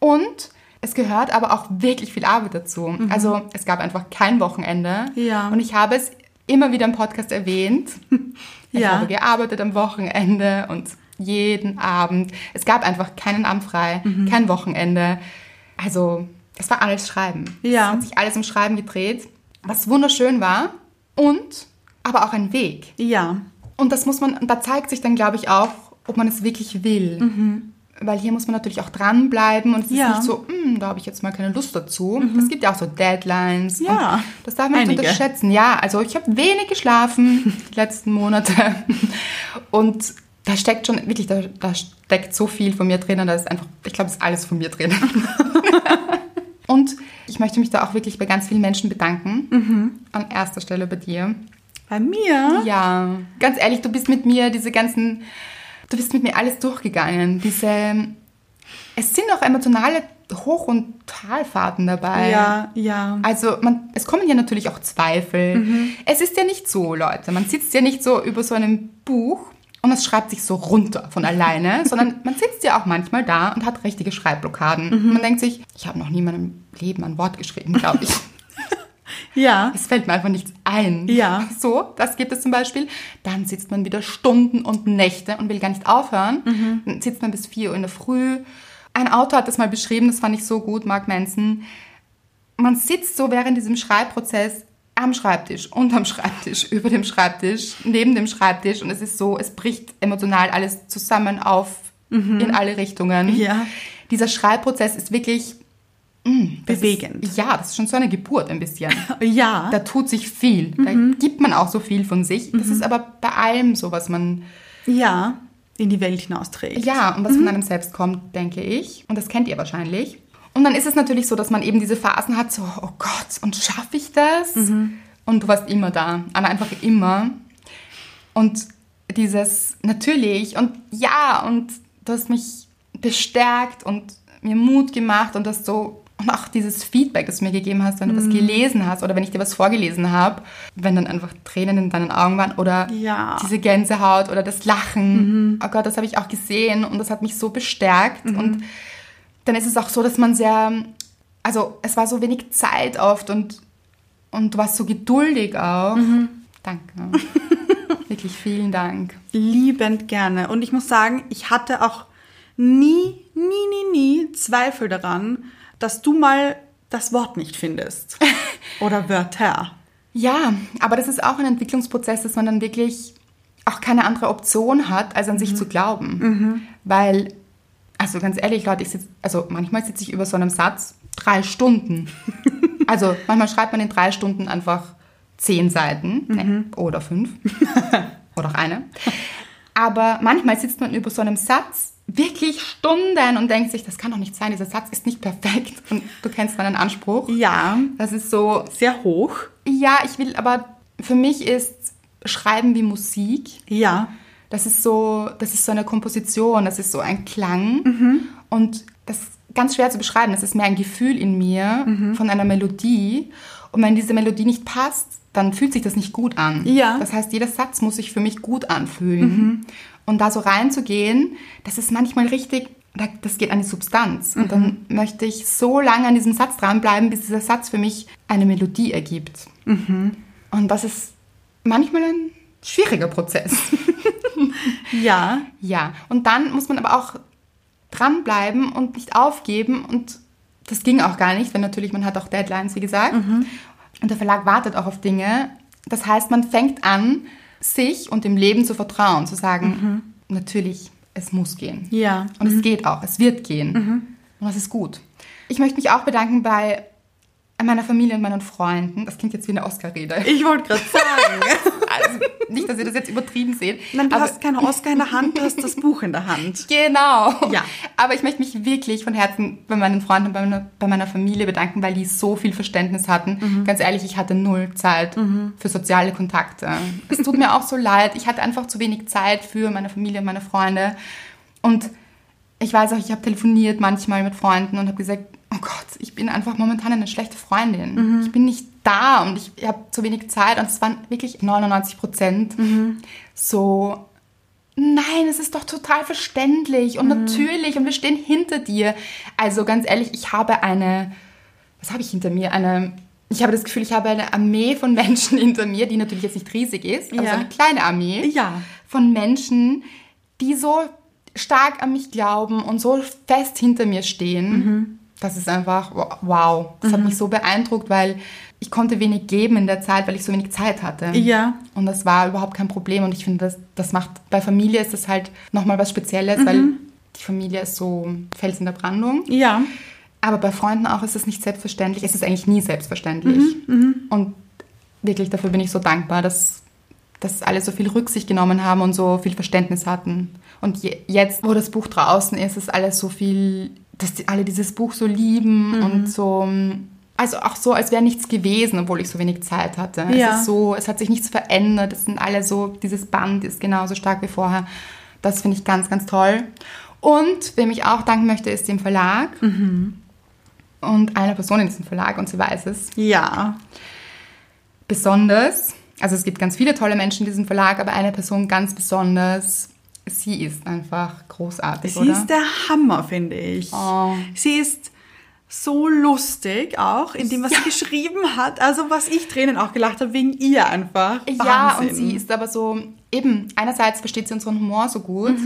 Und es gehört aber auch wirklich viel Arbeit dazu. Also es gab einfach kein Wochenende. Ja. Und ich habe es immer wieder im Podcast erwähnt. <laughs> Ich Ja. habe gearbeitet am Wochenende und jeden Abend. Es gab einfach keinen Abend frei, Mhm. kein Wochenende. Also, es war alles Schreiben. Ja. Es hat sich alles im Schreiben gedreht, was wunderschön war und aber auch ein Weg. Ja. Und das muss man, und da zeigt sich dann, glaube ich, auch, ob man es wirklich will. Mhm. Weil hier muss man natürlich auch dranbleiben und es Ja. Mhm. ist nicht so, "Hm, da habe ich jetzt mal keine Lust dazu. Es gibt ja auch so Deadlines. Ja, Und das darf man nicht unterschätzen. Ja, also ich habe wenig geschlafen die letzten Monate. Und da steckt schon, wirklich, da, da steckt so viel von mir drinnen. Da ist einfach, ich glaube, es ist alles von mir drin. <laughs> Und ich möchte mich da auch wirklich bei ganz vielen Menschen bedanken. Mhm. An erster Stelle bei dir. Bei mir? Ja, ganz ehrlich, du bist mit mir diese ganzen, du bist mit mir alles durchgegangen. Diese, es sind auch emotionale Hoch- und Talfahrten dabei. Ja, ja. Also man, es kommen ja natürlich auch Zweifel. Es ist ja nicht so, Leute. Man sitzt ja nicht so über so einem Buch und es schreibt sich so runter von alleine, <laughs> sondern man sitzt ja auch manchmal da und hat richtige Schreibblockaden. Man denkt sich, ich habe noch nie in meinem Leben ein Wort geschrieben, glaube ich. <laughs> Ja. Es fällt mir einfach nichts ein. Ja. <laughs> So, das gibt es zum Beispiel. Dann sitzt man wieder Stunden und Nächte und will gar nicht aufhören. Mhm. Dann sitzt man bis 4 Uhr in der Früh. Ein Autor hat das mal beschrieben, das fand ich so gut, Mark Manson. Man sitzt so während diesem Schreibprozess am Schreibtisch, unterm Schreibtisch, <laughs> über dem Schreibtisch, neben dem Schreibtisch und es ist so, es bricht emotional alles zusammen auf in alle Richtungen. Mhm. Ja. Dieser Schreibprozess ist wirklich mm, Bewegend. Ist, ja, das ist schon so eine Geburt ein bisschen. <laughs> Ja. Da tut sich viel. Da gibt man auch so viel von sich. Das ist aber bei allem so, was man, ja. In die Welt hinausträgt. ja, und was von einem selbst kommt, denke ich. Und das kennt ihr wahrscheinlich. Und dann ist es natürlich so, dass man eben diese Phasen hat, so, oh Gott, und schaffe ich das? Und du warst immer da, aber einfach immer. Und dieses natürlich und ja, und du hast mich bestärkt und mir Mut gemacht und hast so und auch dieses Feedback, das du mir gegeben hast, wenn du was gelesen hast oder wenn ich dir was vorgelesen habe, wenn dann einfach Tränen in deinen Augen waren oder Ja. diese Gänsehaut oder das Lachen. Oh Gott, das habe ich auch gesehen und das hat mich so bestärkt. Und dann ist es auch so, dass man sehr, also es war so wenig Zeit oft und, und du warst so geduldig auch. Danke. <laughs> Wirklich vielen Dank. Liebend gerne. Und ich muss sagen, ich hatte auch nie, nie, nie, nie Zweifel daran, dass du mal das Wort nicht findest. <laughs> Oder Wörter. Ja, aber das ist auch ein Entwicklungsprozess, dass man dann wirklich auch keine andere Option hat, als an sich zu glauben. Weil, also ganz ehrlich, Leute, ich sitz, also manchmal sitze ich über so einem Satz drei Stunden. <laughs> also manchmal schreibt man in drei Stunden einfach zehn Seiten ne, oder fünf <laughs> oder auch eine. Aber manchmal sitzt man über so einem Satz wirklich Stunden und denkt sich, das kann doch nicht sein, dieser Satz ist nicht perfekt. Und du kennst meinen Anspruch. Ja, Das ist so, sehr hoch. ja, ich will, aber für mich ist Schreiben wie Musik. Ja. Das ist so, das ist so eine Komposition, das ist so ein Klang. Und das ist ganz schwer zu beschreiben. Das ist mehr ein Gefühl in mir von einer Melodie. Und wenn diese Melodie nicht passt, dann fühlt sich das nicht gut an. Ja. Das heißt, jeder Satz muss sich für mich gut anfühlen. Und da so reinzugehen, das ist manchmal richtig, da- das geht an die Substanz. Und dann möchte ich so lange an diesem Satz dranbleiben, bis dieser Satz für mich eine Melodie ergibt. Und das ist manchmal ein schwieriger Prozess. <laughs> Ja. Ja, und dann muss man aber auch dranbleiben und nicht aufgeben. Und das ging auch gar nicht, weil natürlich man hat auch Deadlines, wie gesagt. Und der Verlag wartet auch auf Dinge. Das heißt, man fängt an, sich und dem Leben zu vertrauen, zu sagen, natürlich, es muss gehen. Ja. Und es geht auch, es wird gehen. Und das ist gut. Ich möchte mich auch bedanken bei meiner Familie und meinen Freunden. Das klingt jetzt wie eine Oscar-Rede. Ich wollte gerade sagen. <laughs> Also nicht, dass ihr das jetzt übertrieben seht. Nein, du aber- hast keine Oscar in der Hand, du hast das Buch in der Hand. <laughs> Genau. Ja. Aber ich möchte mich wirklich von Herzen bei meinen Freunden und bei meiner, bei meiner Familie bedanken, weil die so viel Verständnis hatten. Mhm. Ganz ehrlich, ich hatte null Zeit für soziale Kontakte. Es tut mir auch so leid. Ich hatte einfach zu wenig Zeit für meine Familie und meine Freunde. Und ich weiß auch, ich habe telefoniert manchmal mit Freunden und habe gesagt, oh Gott, ich bin einfach momentan eine schlechte Freundin. Mhm. Ich bin nicht da und ich habe zu wenig Zeit. Und es waren wirklich 99 Prozent Mhm. so, nein, es ist doch total verständlich und natürlich und wir stehen hinter dir. Also ganz ehrlich, ich habe eine, was habe ich hinter mir? Eine, ich habe das Gefühl, ich habe eine Armee von <laughs> Menschen hinter mir, die natürlich jetzt nicht riesig ist, aber Ja. so eine kleine Armee Ja. von Menschen, die so stark an mich glauben und so fest hinter mir stehen. Mhm. Das ist einfach wow. Das hat mich so beeindruckt, weil ich konnte wenig geben in der Zeit, weil ich so wenig Zeit hatte. Ja. Und das war überhaupt kein Problem. Und ich finde, das, das macht, bei Familie ist das halt nochmal was Spezielles, weil die Familie ist so Fels in der Brandung. Ja. Aber bei Freunden auch ist es nicht selbstverständlich. Es ist eigentlich nie selbstverständlich. Und wirklich dafür bin ich so dankbar, dass, dass alle so viel Rücksicht genommen haben und so viel Verständnis hatten. Und je, jetzt, wo das Buch draußen ist, ist alles so viel, dass die, alle dieses Buch so lieben und so. Also auch so, als wäre nichts gewesen, obwohl ich so wenig Zeit hatte. Ja. Es ist so, es hat sich nichts verändert. Es sind alle so, dieses Band ist genauso stark wie vorher. Das finde ich ganz, ganz toll. Und wem ich auch danken möchte, ist dem Verlag. Und eine Person in diesem Verlag, und sie weiß es, Ja. besonders, also es gibt ganz viele tolle Menschen in diesem Verlag, aber eine Person ganz besonders, sie ist einfach großartig, Sie oder? ist der Hammer, finde ich. Oh. Sie ist so lustig auch in dem, was sie geschrieben hat. Also was ich Tränen auch gelacht habe, wegen ihr einfach. Ja, Wahnsinn. und sie ist aber so, eben, einerseits versteht sie unseren Humor so gut,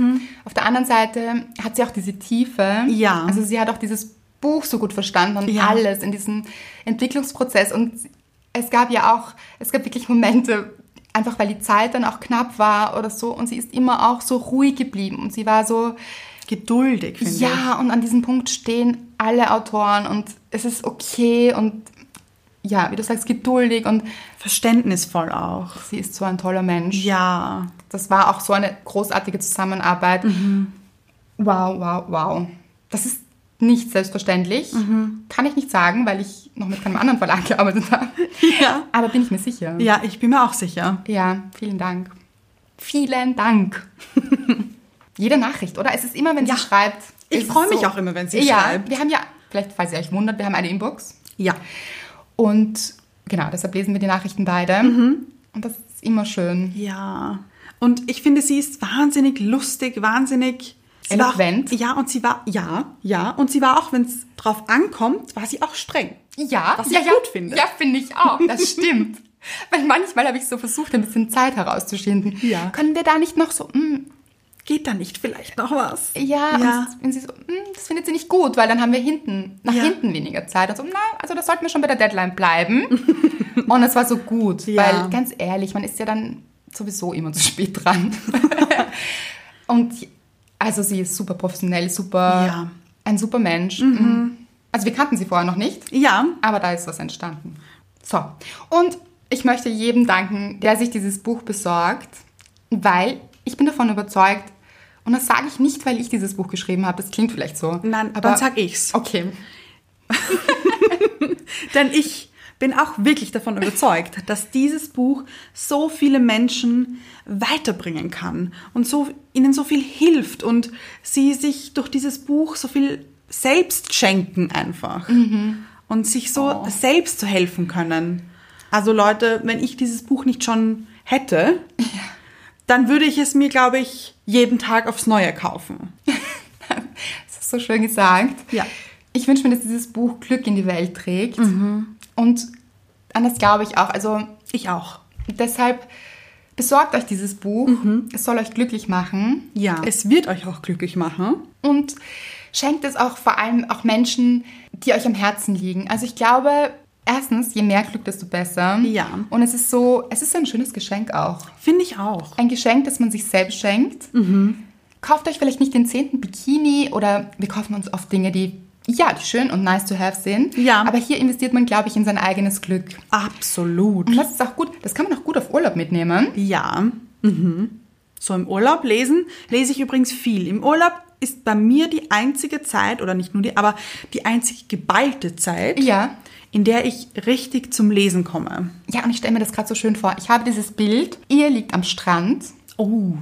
auf der anderen Seite hat sie auch diese Tiefe. Mhm. Ja. Also sie hat auch dieses Buch so gut verstanden und Ja. alles in diesem Entwicklungsprozess. Und es gab ja auch, es gab wirklich Momente, einfach weil die Zeit dann auch knapp war oder so, und sie ist immer auch so ruhig geblieben und sie war so, geduldig, finde ich. ja, und an diesem Punkt stehen alle Autoren und es ist okay und ja, wie du sagst, geduldig und Verständnisvoll auch. sie ist so ein toller Mensch. Ja. Das war auch so eine großartige Zusammenarbeit. Wow, wow, wow. Das ist nicht selbstverständlich. Kann ich nicht sagen, weil ich noch mit keinem anderen Verlag <laughs> gearbeitet habe. Ja. Aber bin ich mir sicher. Ja, ich bin mir auch sicher. Ja, vielen Dank. Vielen Dank. <laughs> Jede Nachricht, oder? Es ist immer, wenn Ja. sie schreibt. Ich freue mich auch immer, wenn sie ja, schreibt. Wir haben ja Vielleicht, falls ihr euch wundert, wir haben eine Inbox. Ja. Und genau, deshalb lesen wir die Nachrichten beide. Mhm. Und das ist immer schön. Ja. Und ich finde, sie ist wahnsinnig lustig, wahnsinnig war Eloquent. Auch, ja, und sie war, ja, ja. Und sie war auch, wenn es drauf ankommt, war sie auch streng. Ja, Was ich ja, ja, gut finde. Ja, finde ich auch. Das <laughs> stimmt. Weil manchmal habe ich so versucht, ein bisschen Zeit herauszuschinden. Ja. Können wir da nicht noch so, mm, Geht da nicht vielleicht noch was? ja, Ja. Wenn sie so, mm, das findet sie nicht gut, weil dann haben wir hinten, nach Ja. hinten weniger Zeit. Und so, na, also da sollten wir schon bei der Deadline bleiben. <laughs> und es war so gut, Ja. weil ganz ehrlich, man ist ja dann sowieso immer zu spät dran. <laughs> und also sie ist super professionell, super, Ja. ein super Mensch. Mhm. Also wir kannten sie vorher noch nicht. Ja. Aber da ist was entstanden. So, und ich möchte jedem danken, der sich dieses Buch besorgt, weil ich bin davon überzeugt, und das sage ich nicht, weil ich dieses Buch geschrieben habe, das klingt vielleicht so. Nein, aber dann sag ich's. Okay. <laughs> Denn ich bin auch wirklich davon überzeugt, <laughs> dass dieses Buch so viele Menschen weiterbringen kann und so, ihnen so viel hilft und sie sich durch dieses Buch so viel selbst schenken einfach und sich so selbst zu helfen können. Also Leute, wenn ich dieses Buch nicht schon hätte, dann würde ich es mir, glaube ich, jeden Tag aufs Neue kaufen. <laughs> Das ist so schön gesagt. Ja. Ich wünsche mir, dass dieses Buch Glück in die Welt trägt. Und an das glaube ich auch. Also Ich auch. deshalb besorgt euch dieses Buch. Es soll euch glücklich machen. Ja. Es wird euch auch glücklich machen. Und schenkt es auch vor allem auch Menschen, die euch am Herzen liegen. Also ich glaube, erstens, je mehr Glück, desto besser. Ja. Und es ist so, es ist ein schönes Geschenk auch. Finde ich auch. Ein Geschenk, das man sich selbst schenkt. Kauft euch vielleicht nicht den zehnten Bikini oder wir kaufen uns oft Dinge, die ja, die schön und nice to have sind. Ja. Aber hier investiert man, glaube ich, in sein eigenes Glück. Absolut. Und das ist auch gut. Das kann man auch gut auf Urlaub mitnehmen. Ja. Mhm. So im Urlaub lesen lese ich übrigens viel. Im Urlaub ist bei mir die einzige Zeit, oder nicht nur die, aber die einzige geballte Zeit, Ja. in der ich richtig zum Lesen komme. Ja, und ich stelle mir das gerade so schön vor. Ich habe dieses Bild. Ihr liegt am Strand. Oh,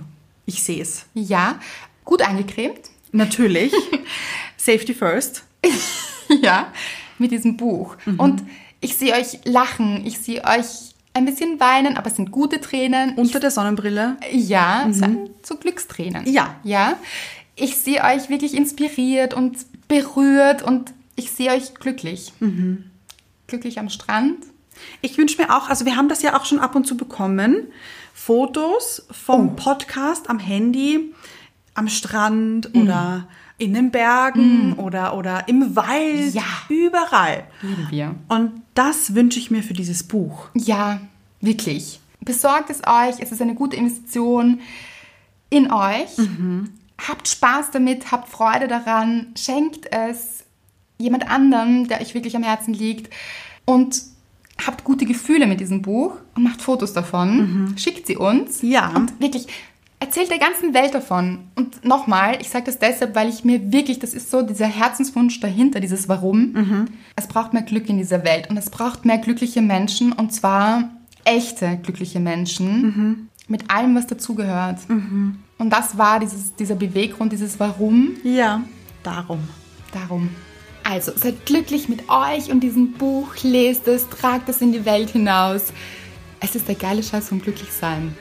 ich sehe es. Ja. Gut eingecremt. Natürlich. <laughs> Safety first. <laughs> ja, mit diesem Buch. Mhm. Und ich sehe euch lachen, ich sehe euch ein bisschen weinen, aber es sind gute Tränen. Unter der Sonnenbrille. ja, es sind so Glückstränen. Mhm. Ja. Ja. Ich sehe euch wirklich inspiriert und berührt und ich sehe euch glücklich. Mhm. Glücklich am Strand. Ich wünsche mir auch, also wir haben das ja auch schon ab und zu bekommen, Fotos vom Podcast am Handy, am Strand oder in den Bergen oder, oder im Wald, Ja. überall. Lieben wir. Und das wünsche ich mir für dieses Buch. Ja, wirklich. Besorgt es euch. Es ist eine gute Investition in euch. Mhm. Habt Spaß damit, habt Freude daran. Schenkt es jemand anderem, der euch wirklich am Herzen liegt. Und habt gute Gefühle mit diesem Buch und macht Fotos davon. Schickt sie uns. Mhm. Ja. Und wirklich, erzählt der ganzen Welt davon. Und nochmal, ich sage das deshalb, weil ich mir wirklich, das ist so dieser Herzenswunsch dahinter, dieses Warum. Mhm. Es braucht mehr Glück in dieser Welt und es braucht mehr glückliche Menschen und zwar echte glückliche Menschen Mhm. mit allem, was dazugehört. Und das war dieses, dieser Beweggrund, dieses Warum. Ja, darum. Darum. Also, seid glücklich mit euch und diesem Buch, lest es, tragt es in die Welt hinaus. Es ist der geile Scheiß vom Glücklichsein.